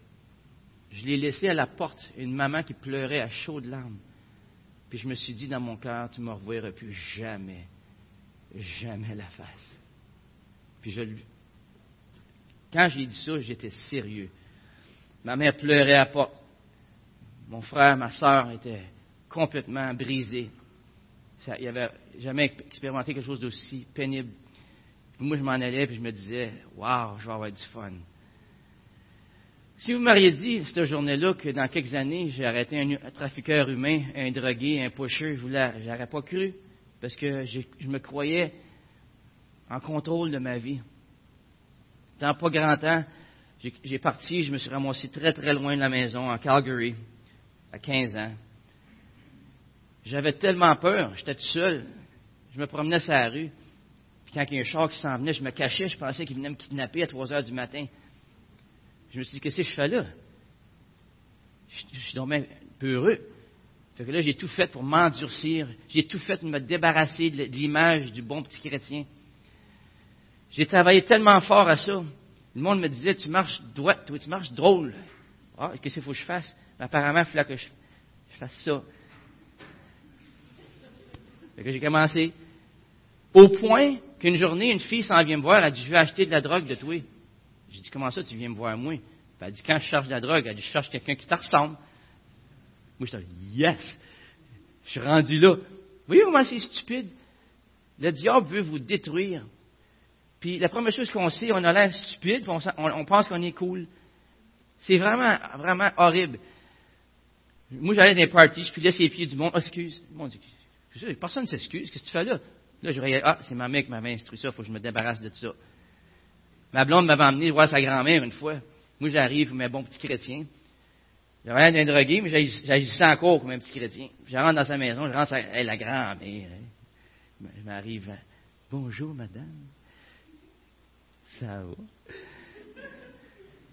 Je l'ai laissé à la porte, une maman qui pleurait à chaudes larmes. Puis je me suis dit dans mon cœur, tu ne me reverras plus jamais, jamais la face. Puis je, quand j'ai dit ça, j'étais sérieux. Ma mère pleurait à porte. Mon frère, ma soeur étaient complètement brisés. Ça, il avait jamais expérimenté quelque chose d'aussi pénible. moi, je m'en allais et je me disais, waouh, je vais avoir du fun. Si vous m'auriez dit cette journée-là que dans quelques années, j'ai arrêté un, trafiqueur humain, un drogué, un pusher, je n'aurais pas cru parce que je, je, me croyais en contrôle de ma vie. Dans pas grand temps, j'ai parti, je me suis ramassé très très loin de la maison, en Calgary, à 15 ans. J'avais tellement peur, j'étais tout seul. Je me promenais sur la rue. Puis quand il y a un char qui s'en venait, je me cachais, je pensais qu'il venait me kidnapper à 3 heures du matin. Je me suis dit, qu'est-ce que je fais là? Je, suis donc peu heureux. Fait que là, j'ai tout fait pour m'endurcir. J'ai tout fait pour me débarrasser de l'image du bon petit chrétien. J'ai travaillé tellement fort à ça. Le monde me disait, tu marches droit, toi, tu marches drôle. Ah, qu'est-ce qu'il faut que je fasse? apparemment, il fallait que je, fasse ça. Fait que j'ai commencé. Au point qu'une journée, une fille s'en vient me voir, elle dit, je vais acheter de la drogue de toi. J'ai dit, comment ça, tu viens me voir moi? elle a dit, quand je cherche de la drogue, elle dit, je cherche quelqu'un qui te ressemble. Moi, je dit, yes! Je suis rendu là. Voyez comment c'est stupide? Le diable veut vous détruire. Puis la première chose qu'on sait, on a l'air stupide, on, pense qu'on est cool. C'est vraiment, vraiment horrible. Moi, j'allais dans des parties, je pilais les pieds du monde. Oh, excuse. Dieu, personne ne s'excuse. Qu'est-ce que tu fais là? Là, je regarde, ah, c'est ma mère qui m'avait instruit ça, il faut que je me débarrasse de ça. Ma blonde m'avait emmené voir sa grand-mère une fois. Moi, j'arrive comme un bon petit J'avais rien d'un drogué, mais j'agissais encore comme un petit chrétien. Je rentre dans sa maison, je rentre, elle, la grand-mère. Hein. Je m'arrive, bonjour madame. Ça va?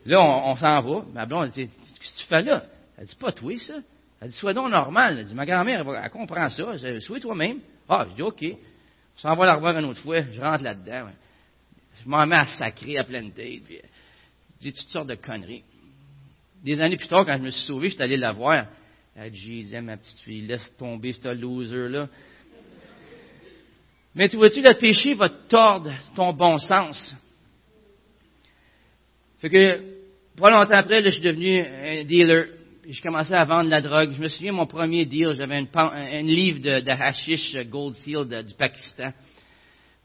Là, on, s'en va. Ma blonde, elle dit, qu'est-ce que tu fais là? Elle dit, pas toi, ça. Elle dit, sois donc normal. Elle dit, ma grand-mère, elle, comprend ça. sois toi-même. Ah, je dis, OK. On s'en va la revoir une autre fois. Je rentre là-dedans. Je m'en mets à sacrer à pleine tête. Je dis toutes sortes de conneries. Des années plus tard, quand je me suis sauvé, je suis allé la voir. Elle Jésus, ma petite fille, laisse tomber ce loser-là. Mais tu vois-tu, le péché va tordre ton bon sens. Fait que, pas longtemps après, je suis devenu un dealer. Puis je commençais à vendre la drogue. Je me souviens, mon premier deal, j'avais un, livre de, hashish Gold Seal du Pakistan.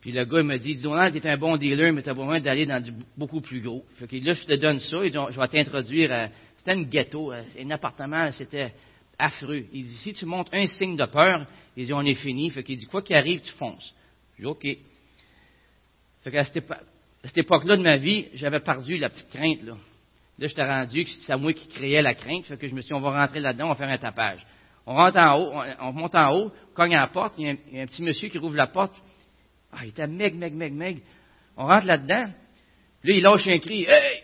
Puis le gars me dit, dis donc, tu es un bon dealer, mais tu as besoin d'aller dans du beaucoup plus gros. Fait que là, je te donne ça, et je vais t'introduire à... C'était un ghetto, un appartement, c'était affreux. Il dit, si tu montres un signe de peur, il dit, on est fini. Fait qu'il dit, quoi qu'il arrive, tu fonces. Je dis, OK. Fait qu'à cette, à époque-là de ma vie, j'avais perdu la petite crainte. Là, là j'étais rendu que c'était moi qui créais la crainte. Fait que je me suis dit, on va rentrer là-dedans, on va faire un tapage. On rentre en haut, on, monte en haut, cogne à la porte, il y, a un, petit monsieur qui rouvre la porte. Ah, il était meg, meg, meg, meg. On rentre là-dedans. Là, il lâche un cri. Hey!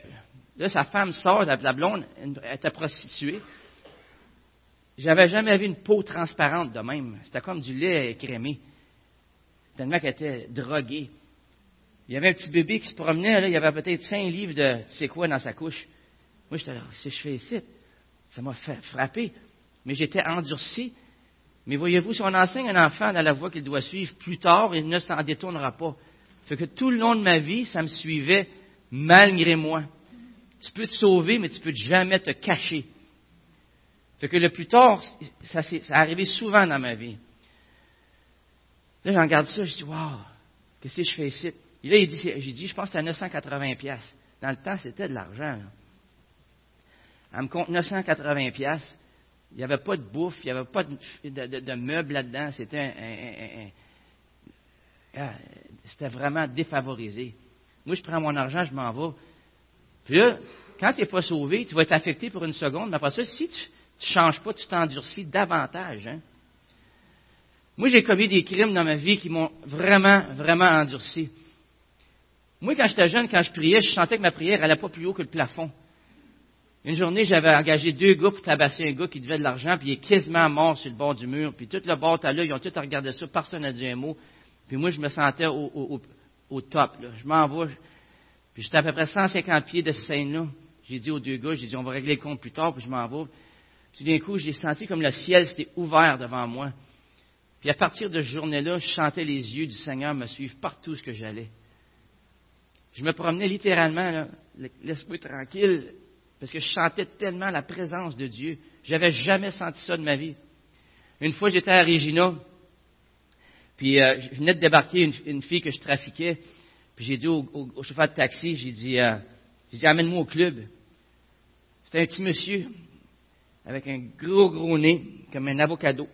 Là, sa femme sort, la blonde, elle était prostituée. J'avais jamais vu une peau transparente de même. C'était comme du lait crémé. Tellement qu'elle était droguée. Il y avait un petit bébé qui se promenait, il y avait peut-être cinq livres de c'est quoi dans sa couche. Moi, j'étais là, c'est je fais ici. Ça m'a frapper. Mais j'étais endurci. Mais voyez-vous, si on enseigne un enfant dans la voie qu'il doit suivre, plus tard, il ne s'en détournera pas. Fait que tout le long de ma vie, ça me suivait malgré moi. Tu peux te sauver, mais tu peux jamais te cacher. Fait que le plus tard, ça, ça est arrivé souvent dans ma vie. Là, j'en regarde ça, je dis, wow, qu'est-ce que je fais ici? Et là, il dit, j'ai dit, je pense que c'était 980 pièces. Dans le temps, c'était de l'argent. Elle me compte 980 pièces. Il n'y avait pas de bouffe, il n'y avait pas de, meubles là-dedans. C'était un, ah, c'était vraiment défavorisé. Moi, je prends mon argent, je m'en vais. Puis là, quand tu n'es pas sauvé, tu vas être affecté pour une seconde, mais après ça, si tu ne changes pas, tu t'endurcis davantage. Hein? Moi, j'ai commis des crimes dans ma vie qui m'ont vraiment, vraiment endurci. Moi, quand j'étais jeune, quand je priais, je sentais que ma prière n'allait pas plus haut que le plafond. Une journée, j'avais engagé deux gars pour tabasser un gars qui devait de l'argent, puis il est quasiment mort sur le bord du mur. Puis tout le bord à là, ils ont tous regardé ça, personne n'a dit un mot. Puis moi, je me sentais au, top. Je m'en vais. Puis j'étais à peu près 150 pieds de scène-là. J'ai dit aux deux gars, j'ai dit, on va régler le compte plus tard, puis je m'en vais. Puis d'un coup, j'ai senti comme le ciel s'était ouvert devant moi. Puis à partir de ce journée-là, je sentais les yeux du Seigneur me suivre partout où j'allais. Je me promenais littéralement, l'esprit tranquille, parce que je sentais tellement la présence de Dieu. J'avais jamais senti ça de ma vie. Une fois, j'étais à Regina, puis euh, je venais de débarquer une, fille que je trafiquais, puis j'ai dit au, chauffeur de taxi, j'ai dit, euh, dit amène-moi au club. C'était un petit monsieur avec un gros gros nez, comme un avocado.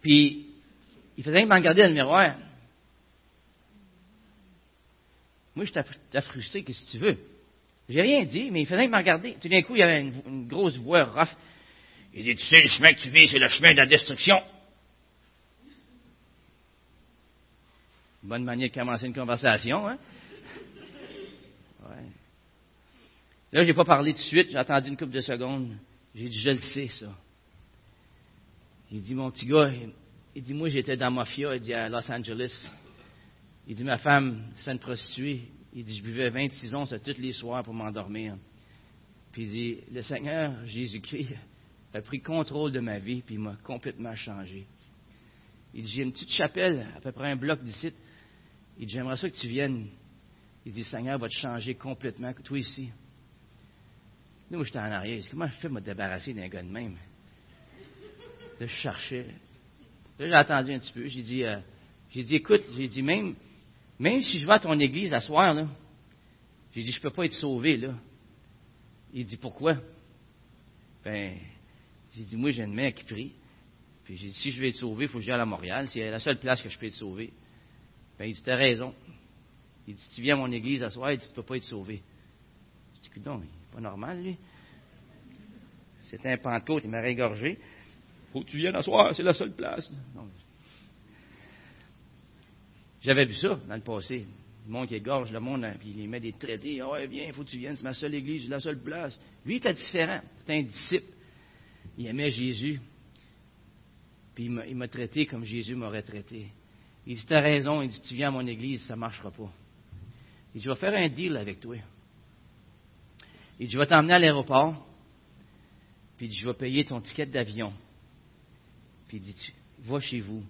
Puis il faisait qu'il m'en regarder dans le miroir. Moi, j'étais frustré, qu'est-ce que tu veux? J'ai rien dit, mais il faisait me regarder. Tout d'un coup, il y avait une, grosse voix rough. Il dit, tu sais, le chemin que tu vis, c'est le chemin de la destruction. Bonne manière de commencer une conversation, hein? Ouais. Là, j'ai pas parlé tout de suite, j'ai attendu une couple de secondes. J'ai dit, je le sais, ça. Il dit, mon petit gars, il dit, moi, j'étais dans mafia, il dit, à Los Angeles. Il dit, ma femme, c'est une prostituée. Il dit, je buvais 26 onces tous les soirs pour m'endormir. Puis il dit, le Seigneur Jésus-Christ a pris contrôle de ma vie, puis il m'a complètement changé. Il dit, j'ai une petite chapelle, à peu près un bloc d'ici. Il dit, j'aimerais ça que tu viennes. Il dit, Seigneur va te changer complètement, toi ici. Moi, j'étais en arrière. Comment je fais me débarrasser d'un gars de même? Là, je cherchais. Là, j'ai attendu un petit peu. J'ai dit, euh, j'ai dit, écoute, j'ai dit, même, même si je vais à ton église à soir, là, j'ai dit, je ne peux pas être sauvé, là. Il dit, pourquoi? Ben, j'ai dit, moi, j'ai une mère qui prie. Puis j'ai dit, si je veux être sauvé, il faut que j'aille à Montréal. C'est la seule place que je peux être sauvé. Ben, il dit, t'as raison. Il dit, si tu viens à mon église à soir, il dit, tu peux pas être sauvé. Je dis, non, c'est pas normal, lui. C'était un Pentecôte, il m'a régorgé. Faut que tu viennes à soir, c'est la seule place. J'avais vu ça dans le passé. Le monde qui égorge le monde, puis il met des traités. Ah ouais, viens, il faut que tu viennes, c'est ma seule église, c'est la seule place. Lui, il était différent. C'était un disciple. Il aimait Jésus. Puis il m'a traité comme Jésus m'aurait traité. Il dit, t'as raison. Il dit, tu viens à mon église, ça ne marchera pas. Il dit, je vais faire un deal avec toi. Il dit, je vais t'emmener à l'aéroport. Puis je vais payer ton ticket d'avion. Puis il dit, va chez vous.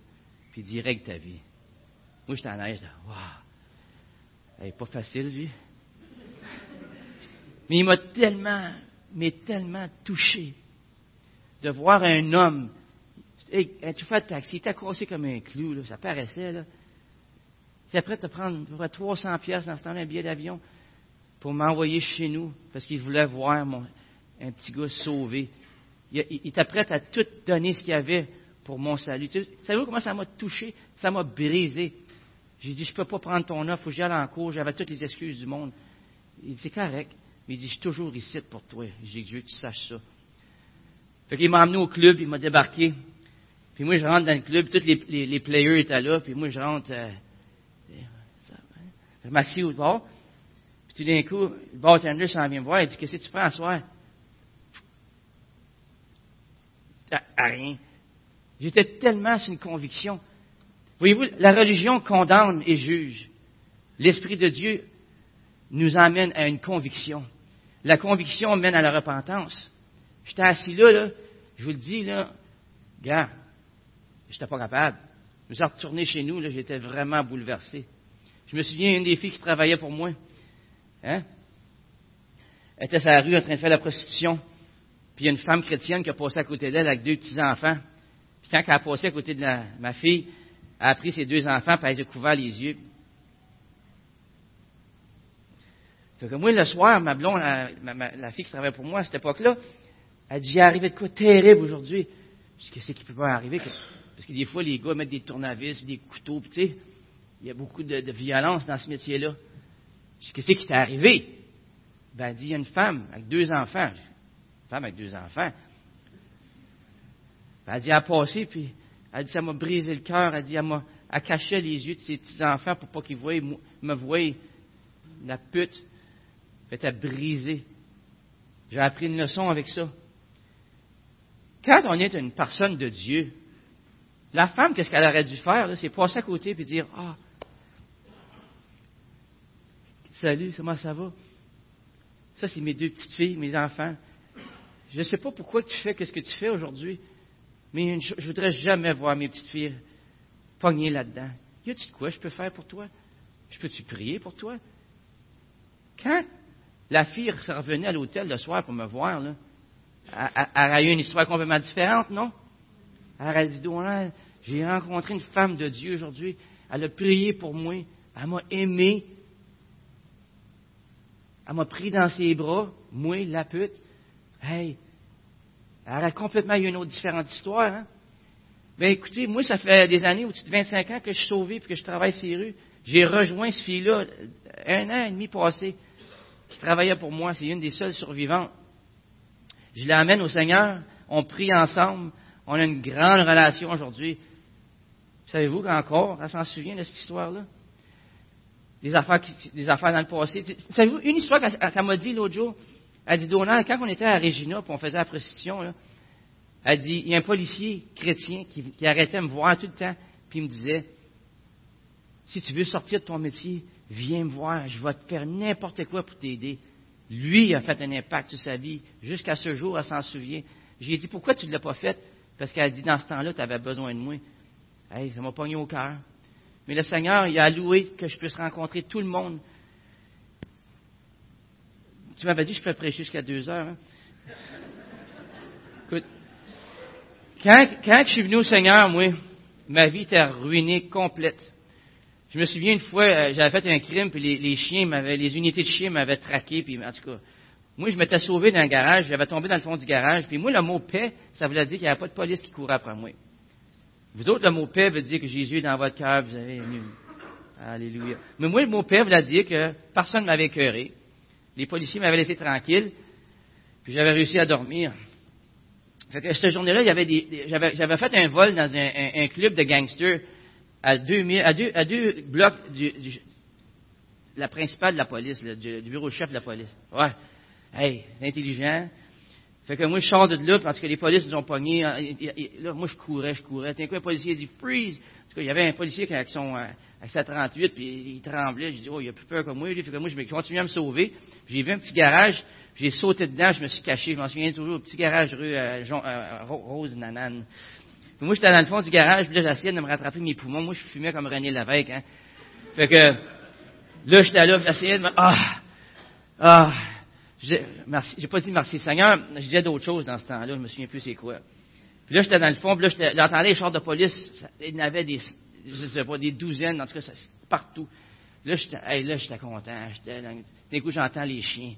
Puis il dit, règle ta vie. Moi, j'étais en neige, waouh, elle n'est pas facile, lui. Mais il m'a tellement, mais tellement touché de voir un homme. Tu fais le taxi, était coincé comme un clou, ça paraissait, là. Il était prêt à prendre 300 pièces dans ce temps un billet d'avion pour m'envoyer chez nous parce qu'il voulait voir mon, un petit gars sauvé. Il, était prêt à tout donner ce qu'il avait pour mon salut. Tu savez comment ça m'a touché? Ça m'a brisé. J'ai dit, je ne peux pas prendre ton offre, il faut que j'y aille en cours, j'avais toutes les excuses du monde. Il dit, c'est correct. Mais il dit, je suis toujours ici pour toi. J'ai dit, que tu saches ça. Fait m'a amené au club, il m'a débarqué. Puis moi, je rentre dans le club, tous les, les, players étaient là, puis moi, je rentre, euh, je m'assieds au bord. Puis tout d'un coup, le bartender s'en vient me voir, il dit, qu'est-ce que tu prends à soir? À, rien. J'étais tellement sur une conviction. Voyez-vous, la religion condamne et juge. L'Esprit de Dieu nous emmène à une conviction. La conviction mène à la repentance. J'étais assis là, là, je vous le dis, là, gars, j'étais pas capable. Je me suis retourné chez nous, là, j'étais vraiment bouleversé. Je me souviens, une des filles qui travaillait pour moi, hein, elle était sur la rue en train de faire la prostitution, puis il y a une femme chrétienne qui a passé à côté d'elle avec deux petits-enfants. Puis quand elle a passé à côté de ma fille, elle a pris ses deux enfants, puis elle a couverts les yeux. Fait que moi, le soir, ma blonde, la, fille qui travaillait pour moi à cette époque-là, elle dit, j'ai arrivé de quoi terrible aujourd'hui. Je dis, qu'est-ce qui peut pas arriver? Parce que des fois, les gars mettent des tournevis, des couteaux, tu sais, il y a beaucoup de, violence dans ce métier-là. Qu'est-ce qui t'est arrivé? Ben, elle dit, il y a une femme avec deux enfants. Une femme avec deux enfants. Ben, elle dit, elle a passé, puis elle dit, ça m'a brisé le cœur. Elle dit, elle m'a caché les yeux de ses petits-enfants pour pas qu'ils me voient, la pute. Elle était brisée. J'ai appris une leçon avec ça. Quand on est une personne de Dieu, la femme, qu'est-ce qu'elle aurait dû faire? C'est passer à côté et dire Ah, salut, comment ça va? Ça, c'est mes deux petites filles, mes enfants. Je ne sais pas pourquoi tu fais ce que tu fais aujourd'hui, mais je ne voudrais jamais voir mes petites filles pognées là-dedans. Y a-tu de quoi je peux faire pour toi? Je peux-tu prier pour toi? Quand la fille revenait à l'hôtel le soir pour me voir, là, elle, a eu une histoire complètement différente, non? Elle a dit, j'ai rencontré une femme de Dieu aujourd'hui. Elle a prié pour moi. Elle m'a aimé. Elle m'a pris dans ses bras, moi, la pute. Hey, elle a complètement eu une autre différente histoire. Hein? Ben écoutez, moi, ça fait des années, au-dessus de 25 ans que je suis sauvé et que je travaille ces rues. J'ai rejoint ce fille-là un an et demi passé qui travaillait pour moi. C'est une des seules survivantes. Je l'amène au Seigneur. On prie ensemble. On a une grande relation aujourd'hui. Savez-vous qu'encore, elle s'en souvient de cette histoire-là? Des affaires, des affaires dans le passé. Savez-vous, une histoire qu'elle m'a dit l'autre jour, elle dit, Donald, quand on était à Regina, puis on faisait la prostitution, elle dit, il y a un policier chrétien qui, arrêtait de me voir tout le temps, puis il me disait, si tu veux sortir de ton métier, viens me voir, je vais te faire n'importe quoi pour t'aider. Lui a fait un impact sur sa vie. Jusqu'à ce jour, elle s'en souvient. J'ai dit, pourquoi tu ne l'as pas fait? Parce qu'elle dit, dans ce temps-là, tu avais besoin de moi. Hey, ça m'a pogné au cœur. Mais le Seigneur, il a alloué que je puisse rencontrer tout le monde. Tu m'avais dit que je peux prêcher jusqu'à deux heures. Hein? Écoute, quand, quand je suis venu au Seigneur, moi, ma vie était ruinée complète. Je me souviens une fois, euh, j'avais fait un crime, puis les, chiens les unités de chiens m'avaient traqué, puis en tout cas, moi, je m'étais sauvé d'un garage, j'avais tombé dans le fond du garage, puis moi, le mot paix, ça voulait dire qu'il n'y avait pas de police qui courait après moi. Vous autres, le mot paix veut dire que Jésus est dans votre cœur, vous avez Alléluia. Mais moi, le mot paix voulait dire que personne ne m'avait écœuré. Les policiers m'avaient laissé tranquille, puis j'avais réussi à dormir. Fait que cette journée-là, j'avais, fait un vol dans un club de gangsters à deux, blocs du, la principale de la police, du, bureau chef de la police. Ouais. Hey, intelligent. Fait que moi, je sors de là, parce que les policiers nous ont pognés. Là, moi, je courais, je courais. D'un coup, un policier dit freeze. En tout cas, il y avait un policier avec son, avec sa 38, puis il tremblait. J'ai dit, oh, il a plus peur que moi. Fait que moi, je continue à me sauver. J'ai vu un petit garage, j'ai sauté dedans, je me suis caché. Je m'en souviens toujours, petit garage rue euh, euh, Rose Nanane moi, j'étais dans le fond du garage, puis là, j'essayais de me rattraper mes poumons. Moi, je fumais comme René Lévesque, hein. Fait que, là, j'étais là, j'essayais de me, ah, ah, j'ai pas dit merci Seigneur, je disais d'autres choses dans ce temps-là, je me souviens plus c'est quoi. Puis là, j'étais dans le fond, puis là, j'entendais les chars de police, il y en avait des, je sais pas, des douzaines, en tout cas, ça, partout. Là, j'étais, hey, content, d'un coup, j'entends les chiens.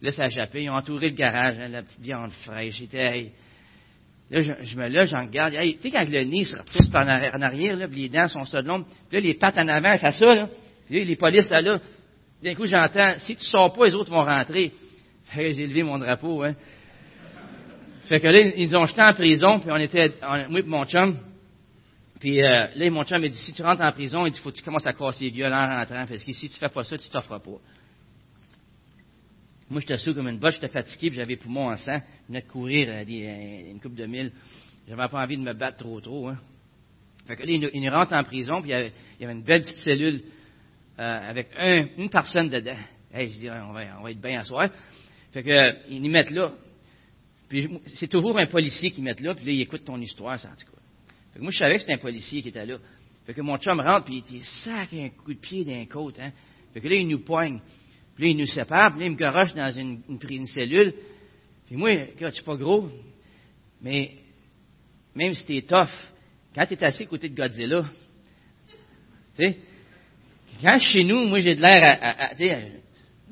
Là, ça a ils ont entouré le garage, hein, la petite viande fraîche, j'étais, Là, je, me lève, j'en regarde. tu sais, quand le nez se repousse par en arrière, là, les dents sont ça de l'ombre, puis là, les pattes en avant, font ça, là. Puis là, les polices, là, là. D'un coup, j'entends, si tu sors pas, les autres vont rentrer. Fait j'ai levé mon drapeau, hein. Fait que là, ils ont jeté en prison, puis on était, moi et mon chum. Puis euh, là, mon chum m'a dit, si tu rentres en prison, il dit, faut que tu commences à casser les gueules en rentrant, parce que si tu fais pas ça, tu t'offres pas. Moi, j'étais sous comme une botte, j'étais fatigué, puis j'avais les poumons en sang. Je venais de courir euh, euh, une coupe de mille. J'avais pas envie de me battre trop, trop. Hein. Fait que là, il, nous rentre en prison, puis il il y avait une belle petite cellule euh, avec un, une personne dedans. Hey, je dis, on va, être bien à soir. Fait que, euh, ils nous mettent là. Puis c'est toujours un policier qui met là, puis là, il écoute ton histoire, ça, tout cas. Fait que moi, je savais que c'était un policier qui était là. Fait que mon chum rentre, puis il sac un coup de pied d'un côté. Hein. Fait que là, il nous poigne. Puis là, il nous sépare, puis là, il me garoche dans une, une, cellule. Puis moi, je suis pas gros, mais même si t'es tough, quand t'es assis à côté de Godzilla, tu sais, quand chez nous, moi, j'ai de l'air à, tu sais,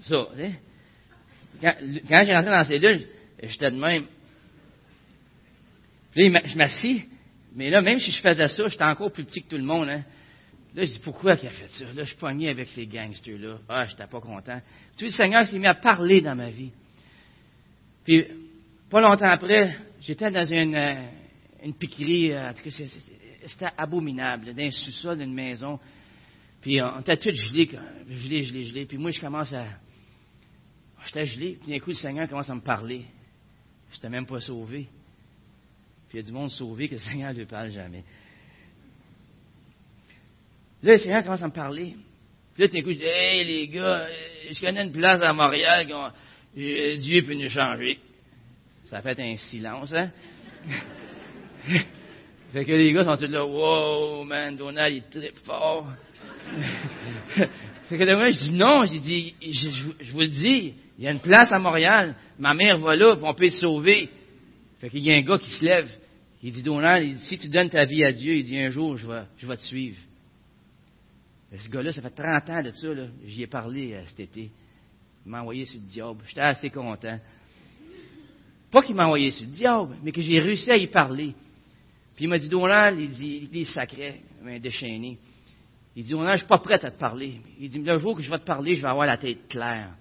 ça. Quand, j'ai rentré dans la cellule, j'étais de même. Puis là, je m'assis, mais là, même si je faisais ça, j'étais encore plus petit que tout le monde. Hein. Là, je dis, pourquoi il a fait ça? Là, je suis pogné avec ces gangsters-là. Ah, je n'étais pas content. Tu vois, le Seigneur s'est mis à parler dans ma vie. Puis, pas longtemps après, j'étais dans une, euh, une piquerie, en tout cas, c'était abominable, dans un sous-sol d'une maison. Puis, on était tous gelés, gelés, gelés, gelés. Puis moi, je commence à... J'étais gelé, puis d'un coup, le Seigneur commence à me parler. Je n'étais même pas sauvé. Puis il y a du monde sauvé que le Seigneur ne lui parle jamais. Là, le Seigneur commence à me parler. Puis là, d'un coup, je dis, hey, les gars, je connais une place à Montréal, euh, Dieu peut nous changer. Ça fait un silence, hein? fait que les gars sont tous là, wow, man, Donald, il est très fort. fait que de moi, je dis, non, je dis, je, je, vous le dis, il y a une place à Montréal, ma mère va là, on peut être sauvé. Fait qu'il y a un gars qui se lève, il dit, Donald, il dit, si tu donnes ta vie à Dieu, il dit, un jour, je vais, je te suivre. Ce gars-là, ça fait 30 ans de ça, j'y ai parlé euh, cet été. Il m'a envoyé sur le diable. J'étais assez content. Pas qu'il m'a envoyé sur le diable, mais que j'ai réussi à y parler. Puis il m'a dit, Donald, il dit, il est sacré, un déchaîné. Il dit, Donald, je suis pas prêt à te parler. Il dit, le jour que je vais te parler, je vais avoir la tête claire.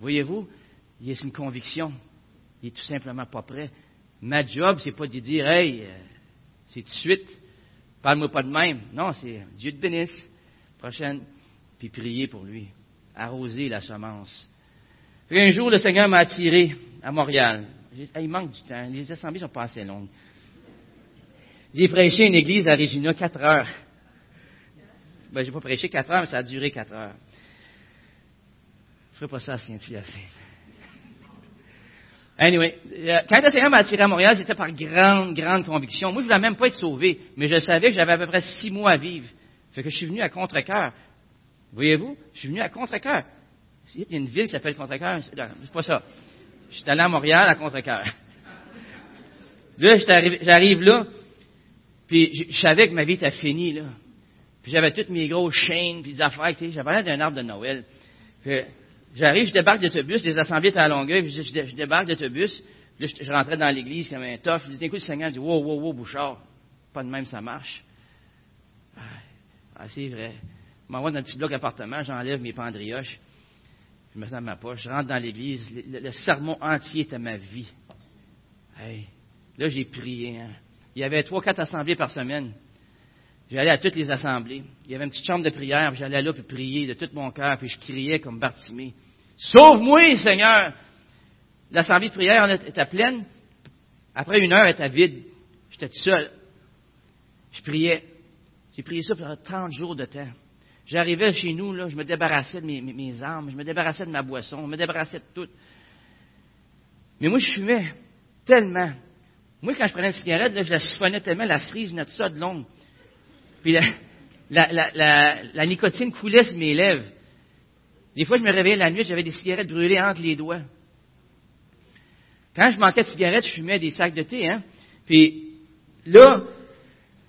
Voyez-vous, il a une conviction. Il est tout simplement pas prêt. Ma job, c'est pas de dire, hey, euh, c'est tout de suite, parle-moi pas de même. Non, c'est Dieu te bénisse prochaine, puis prier pour lui, arroser la semence. un jour, le Seigneur m'a attiré à Montréal. il manque du temps, les assemblées sont pas assez longues. J'ai prêché une église à Regina quatre heures. Ben, j'ai pas prêché quatre heures, mais ça a duré quatre heures. Je ferai pas ça à Saint-Hyacinthe. Anyway, euh, quand le Seigneur m'a attiré à Montréal, c'était par grande, grande conviction. Moi, je voulais même pas être sauvé, mais je savais que j'avais à peu près six mois à vivre. Fait que je suis venu à contre-cœur. Voyez-vous? Je suis venu à contre-cœur. Il y a une ville qui s'appelle Contre-Cœur. C'est pas ça. Je suis allé à Montréal à Contre-Cœur. Là, j'arrive là, puis je savais que ma vie était finie, là. Puis j'avais toutes mes grosses chaînes, puis des affaires, tu sais, j'avais l'air d'un arbre de Noël. j'arrive, je débarque d'autobus, les assemblées étaient à Longueuil, je, je, débarque d'autobus, là, je, rentrais dans l'église comme un tof, d'un coup, le Seigneur dit, wow, wow, wow, Bouchard, pas de même, ça marche. Ah, c'est vrai. Je m'envoie dans un petit bloc appartement, j'enlève mes pendrioches, je me mets dans ma poche, je rentre dans l'église, le, sermon entier était ma vie. Hey, là, j'ai prié. Hein. Il y avait trois, quatre assemblées par semaine. J'allais à toutes les assemblées. Il y avait une petite chambre de prière, puis j'allais là pour prier de tout mon cœur, puis je criais comme Bartimée. Sauve-moi, Seigneur! L'assemblée de prière était pleine. Après une heure, elle était vide. J'étais tout seul. Je priais. J'ai prié ça pendant 30 jours de temps. J'arrivais chez nous, là, je me débarrassais de mes, armes, je me débarrassais de ma boisson, je me débarrassais de tout. Mais moi, je fumais tellement. Moi, quand je prenais une cigarette, là, je la siphonnais tellement, la cerise notre ça de longue. Puis la, nicotine coulait sur mes lèvres. Des fois, je me réveillais la nuit, j'avais des cigarettes brûlées entre les doigts. Quand je manquais de cigarettes, je fumais des sacs de thé. Hein? Puis là,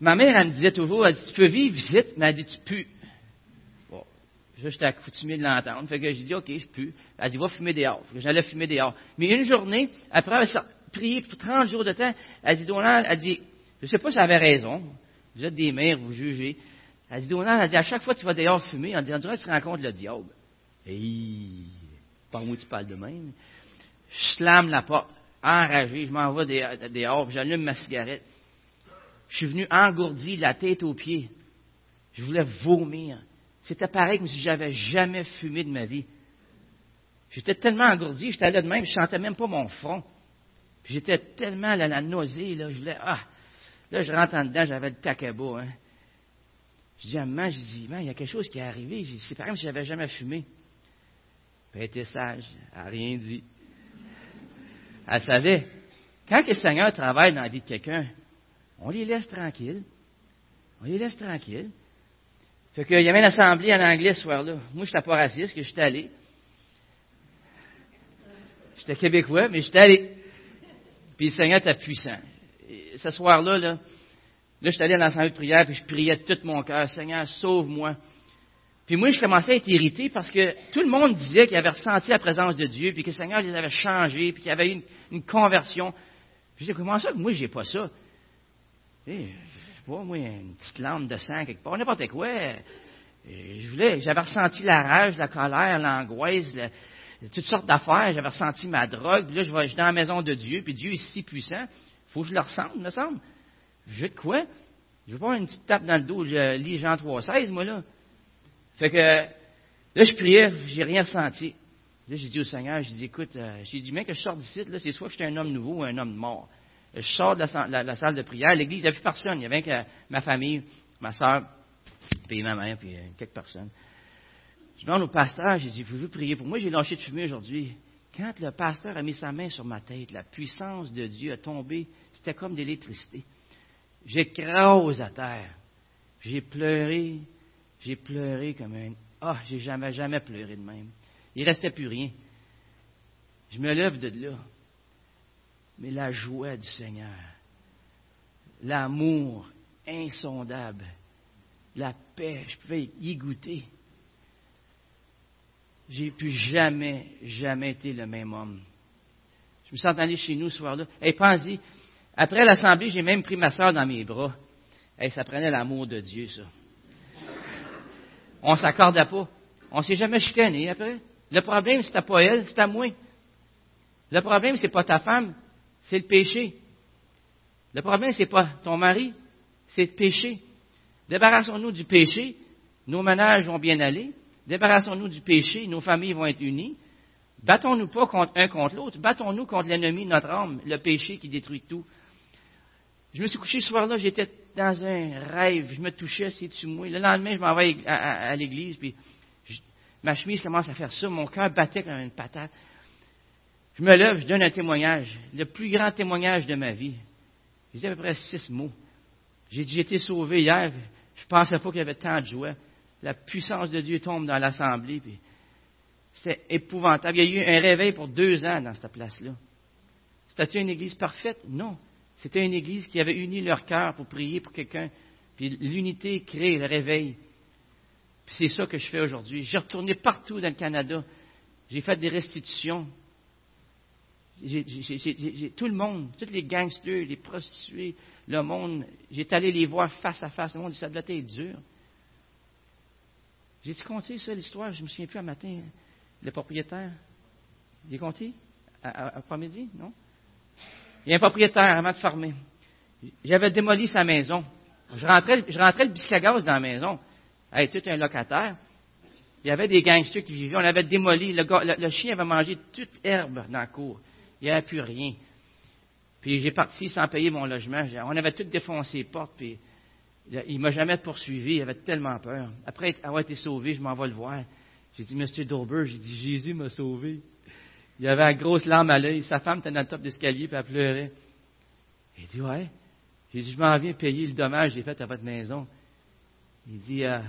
Ma mère, elle me disait toujours, elle dit, tu peux vivre vite, mais elle dit, tu pues. Bon, j'étais accoutumé de l'entendre. Fait que j'ai dit, OK, je pue. Elle dit, va fumer dehors. J'allais fumer dehors. Mais une journée, après avoir prié pour 30 jours de temps, elle dit, Donald, elle dit, je ne sais pas si elle avait raison. Vous êtes des mères, vous jugez. Elle dit, Donald, elle dit, à chaque fois que tu vas dehors fumer, dirait que tu rencontres le diable. Hey, par moi tu parles de même. Je slame la porte, enragé, je m'en vais dehors, j'allume ma cigarette. Je suis venu engourdi, la tête aux pieds. Je voulais vomir. C'était pareil comme si j'avais jamais fumé de ma vie. J'étais tellement engourdi, j'étais là de même, je sentais même pas mon front. J'étais tellement à la nausée, là, je voulais, ah, Là, je rentre en dedans, j'avais le takaba. Hein. Je dis à maman, je dis, il y a quelque chose qui est arrivé. Je dis, c'est pas comme si j'avais jamais fumé. elle était sage, elle n'a rien dit. Elle savait. Quand le Seigneur travaille dans la vie de quelqu'un, on les laisse tranquilles. On les laisse tranquilles. Fait qu'il y avait une assemblée en anglais ce soir-là. Moi, je n'étais pas raciste, que j'étais allé. J'étais québécois, mais j'étais allé. Puis le Seigneur était puissant. Ce soir-là, là, là, j'étais allé dans l'assemblée de prière, puis je priais de tout mon cœur, Seigneur, sauve-moi. Puis moi, je commençais à être irrité parce que tout le monde disait qu'il avait ressenti la présence de Dieu, puis que le Seigneur les avait changés, puis qu'il y avait eu une, conversion. Je disais, comment ça que moi, j'ai pas ça? Eh, je vois, moi, une petite lampe de sang quelque part, n'importe quoi. Je voulais, j'avais ressenti la rage, la colère, l'angoisse, toutes sortes d'affaires. J'avais ressenti ma drogue. Puis là, je vais, dans la maison de Dieu, puis Dieu est si puissant. Faut que je le ressente, me semble. Je de quoi? Je veux pas une petite tape dans le dos. Je lis Jean 3,16, moi, là. Fait que, là, je priais, j'ai rien ressenti. Là, j'ai dit au Seigneur, j'ai dit, écoute, euh, j'ai dit, mais que je sors d'ici, là, c'est soit que j'étais un homme nouveau ou un homme mort. Je sors de la, salle de prière. L'église, il n'y avait plus personne. Il n'y avait que ma famille, ma soeur, puis ma mère, puis euh, quelques personnes. Je demande au pasteur, j'ai dit, vous prier pour moi? J'ai lâché de fumer aujourd'hui. Quand le pasteur a mis sa main sur ma tête, la puissance de Dieu a tombé, c'était comme de l'électricité. J'écrase à terre. J'ai pleuré, j'ai pleuré comme un. Ah, j'ai jamais, jamais pleuré de même. Il ne restait plus rien. Je me lève de là. Mais la joie du Seigneur, l'amour insondable, la paix, je pouvais y goûter. J'ai plus jamais, jamais été le même homme. Je me suis entendu chez nous ce soir-là. Et pensez, après l'assemblée, j'ai même pris ma soeur dans mes bras. Et ça prenait l'amour de Dieu, ça. On s'accordait pas. On s'est jamais chicané après. Le problème, c'était pas elle, c'était moi. Le problème, c'est pas ta femme, c'est le péché. Le problème, c'est pas ton mari, c'est le péché. Débarrassons-nous du péché, nos ménages vont bien aller. Débarrassons-nous du péché, nos familles vont être unies. Battons-nous pas un contre l'autre, battons-nous contre l'ennemi notre âme, le péché qui détruit tout. Je me suis couché ce soir-là, j'étais dans un rêve, je me touchais, c'est dessus moi. Le lendemain, je m'en vais à, l'église, puis ma chemise commence à faire ça, mon cœur battait comme une patate. Je me lève, je donne un témoignage, le plus grand témoignage de ma vie. J'ai dit à peu près six mots. J'ai dit, j'ai été sauvé hier, je ne pensais pas qu'il y avait tant de joie. La puissance de Dieu tombe dans l'assemblée, c'était épouvantable. Il y a eu un réveil pour deux ans dans cette place-là. C'était une église parfaite? Non. C'était une église qui avait uni leur cœur pour prier pour quelqu'un. Puis l'unité crée le réveil. Puis c'est ça que je fais aujourd'hui. J'ai retourné partout dans le Canada. J'ai fait des restitutions. Tout le monde, tous les gangsters, les prostituées, le monde, j'ai allé les voir face à face. Le monde ça doit être dur. J'ai-tu compté ça, l'histoire? Je ne me souviens plus un matin. Le propriétaire, il est compté? Après-midi, non? Il y a un propriétaire avant de fermer. J'avais démoli sa maison. Je rentrais, je rentrais le biscuit dans la maison. Avec tout un locataire. Il y avait des gangsters qui vivaient. On avait démoli. Le, chien avait mangé toute herbe dans la cour. Il n'y avait plus rien. Puis j'ai parti sans payer mon logement. On avait tout défoncé les portes. Puis il ne m'a jamais poursuivi. Il avait tellement peur. Après avoir été sauvé, je m'en vais le voir. J'ai dit, Monsieur Dauber, j'ai dit, Jésus m'a sauvé. Il avait une grosse larme à l'œil. Sa femme était dans le top d'escalier, puis elle pleurait. Il dit, ouais. J'ai dit, je m'en viens payer le dommage que j'ai fait à votre maison. Il dit, euh,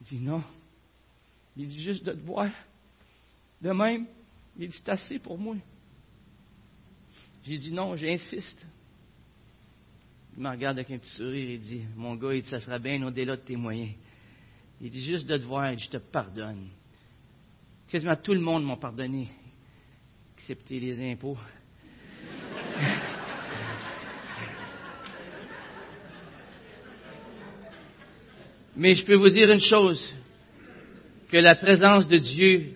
il dit, non. Il dit, juste de te voir. De même, il dit, c'est assez pour moi. J'ai dit, non, j'insiste. Il me regarde avec un petit sourire et dit, mon gars, ça sera bien au-delà de tes moyens. Il dit, juste de te voir, je te pardonne. Quasiment tout le monde m'a pardonné, excepté les impôts. Mais je peux vous dire une chose, que la présence de Dieu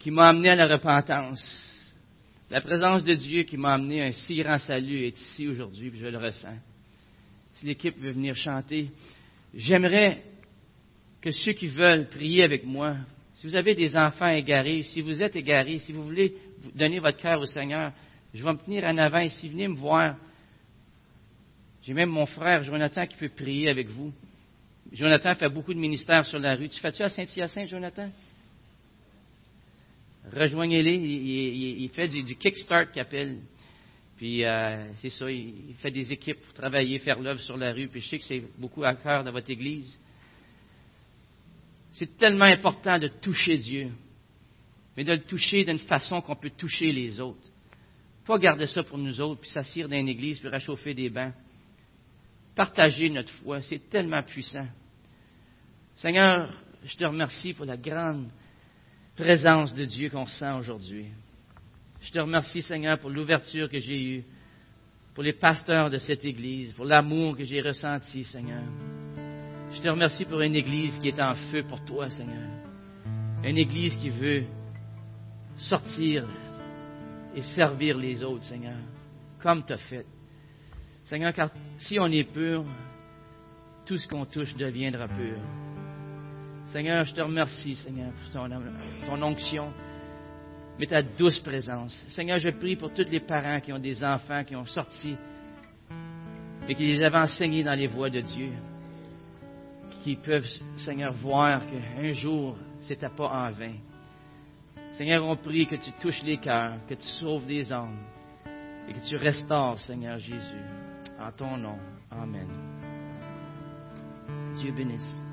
qui m'a amené à la repentance, la présence de Dieu qui m'a amené à un si grand salut est ici aujourd'hui, je le ressens. Si l'équipe veut venir chanter, j'aimerais que ceux qui veulent prier avec moi, si vous avez des enfants égarés, si vous êtes égarés, si vous voulez donner votre cœur au Seigneur, je vais me tenir en avant ici, venez me voir. J'ai même mon frère Jonathan qui peut prier avec vous. Jonathan fait beaucoup de ministères sur la rue. Tu fais-tu à Saint-Hyacinthe, Jonathan? Rejoignez-les. Il, fait du, kickstart qu'il appelle. Puis euh, c'est ça, il, fait des équipes pour travailler, faire l'œuvre sur la rue. Puis je sais que c'est beaucoup à cœur dans votre Église. C'est tellement important de toucher Dieu, mais de le toucher d'une façon qu'on peut toucher les autres. Pas garder ça pour nous autres, puis s'assire dans une église, puis réchauffer des bancs. Partager notre foi, c'est tellement puissant. Seigneur, je te remercie pour la grande présence de Dieu qu'on sent aujourd'hui. Je te remercie, Seigneur, pour l'ouverture que j'ai eue, pour les pasteurs de cette Église, pour l'amour que j'ai ressenti, Seigneur. Je te remercie pour une Église qui est en feu pour toi, Seigneur. Une Église qui veut sortir et servir les autres, Seigneur, comme tu as fait. Seigneur, car si on est pur, tout ce qu'on touche deviendra pur. Seigneur, je te remercie, Seigneur, pour ton, onction, mais ta douce présence. Seigneur, je prie pour tous les parents qui ont des enfants, qui ont sorti et qui les avaient enseignés dans les voies de Dieu, qui peuvent, Seigneur, voir qu'un jour, c'était pas en vain. Seigneur, on prie que tu touches les cœurs, que tu sauves des âmes et que tu restaures, Seigneur Jésus. En ton nom. Amen. Dieu bénisse.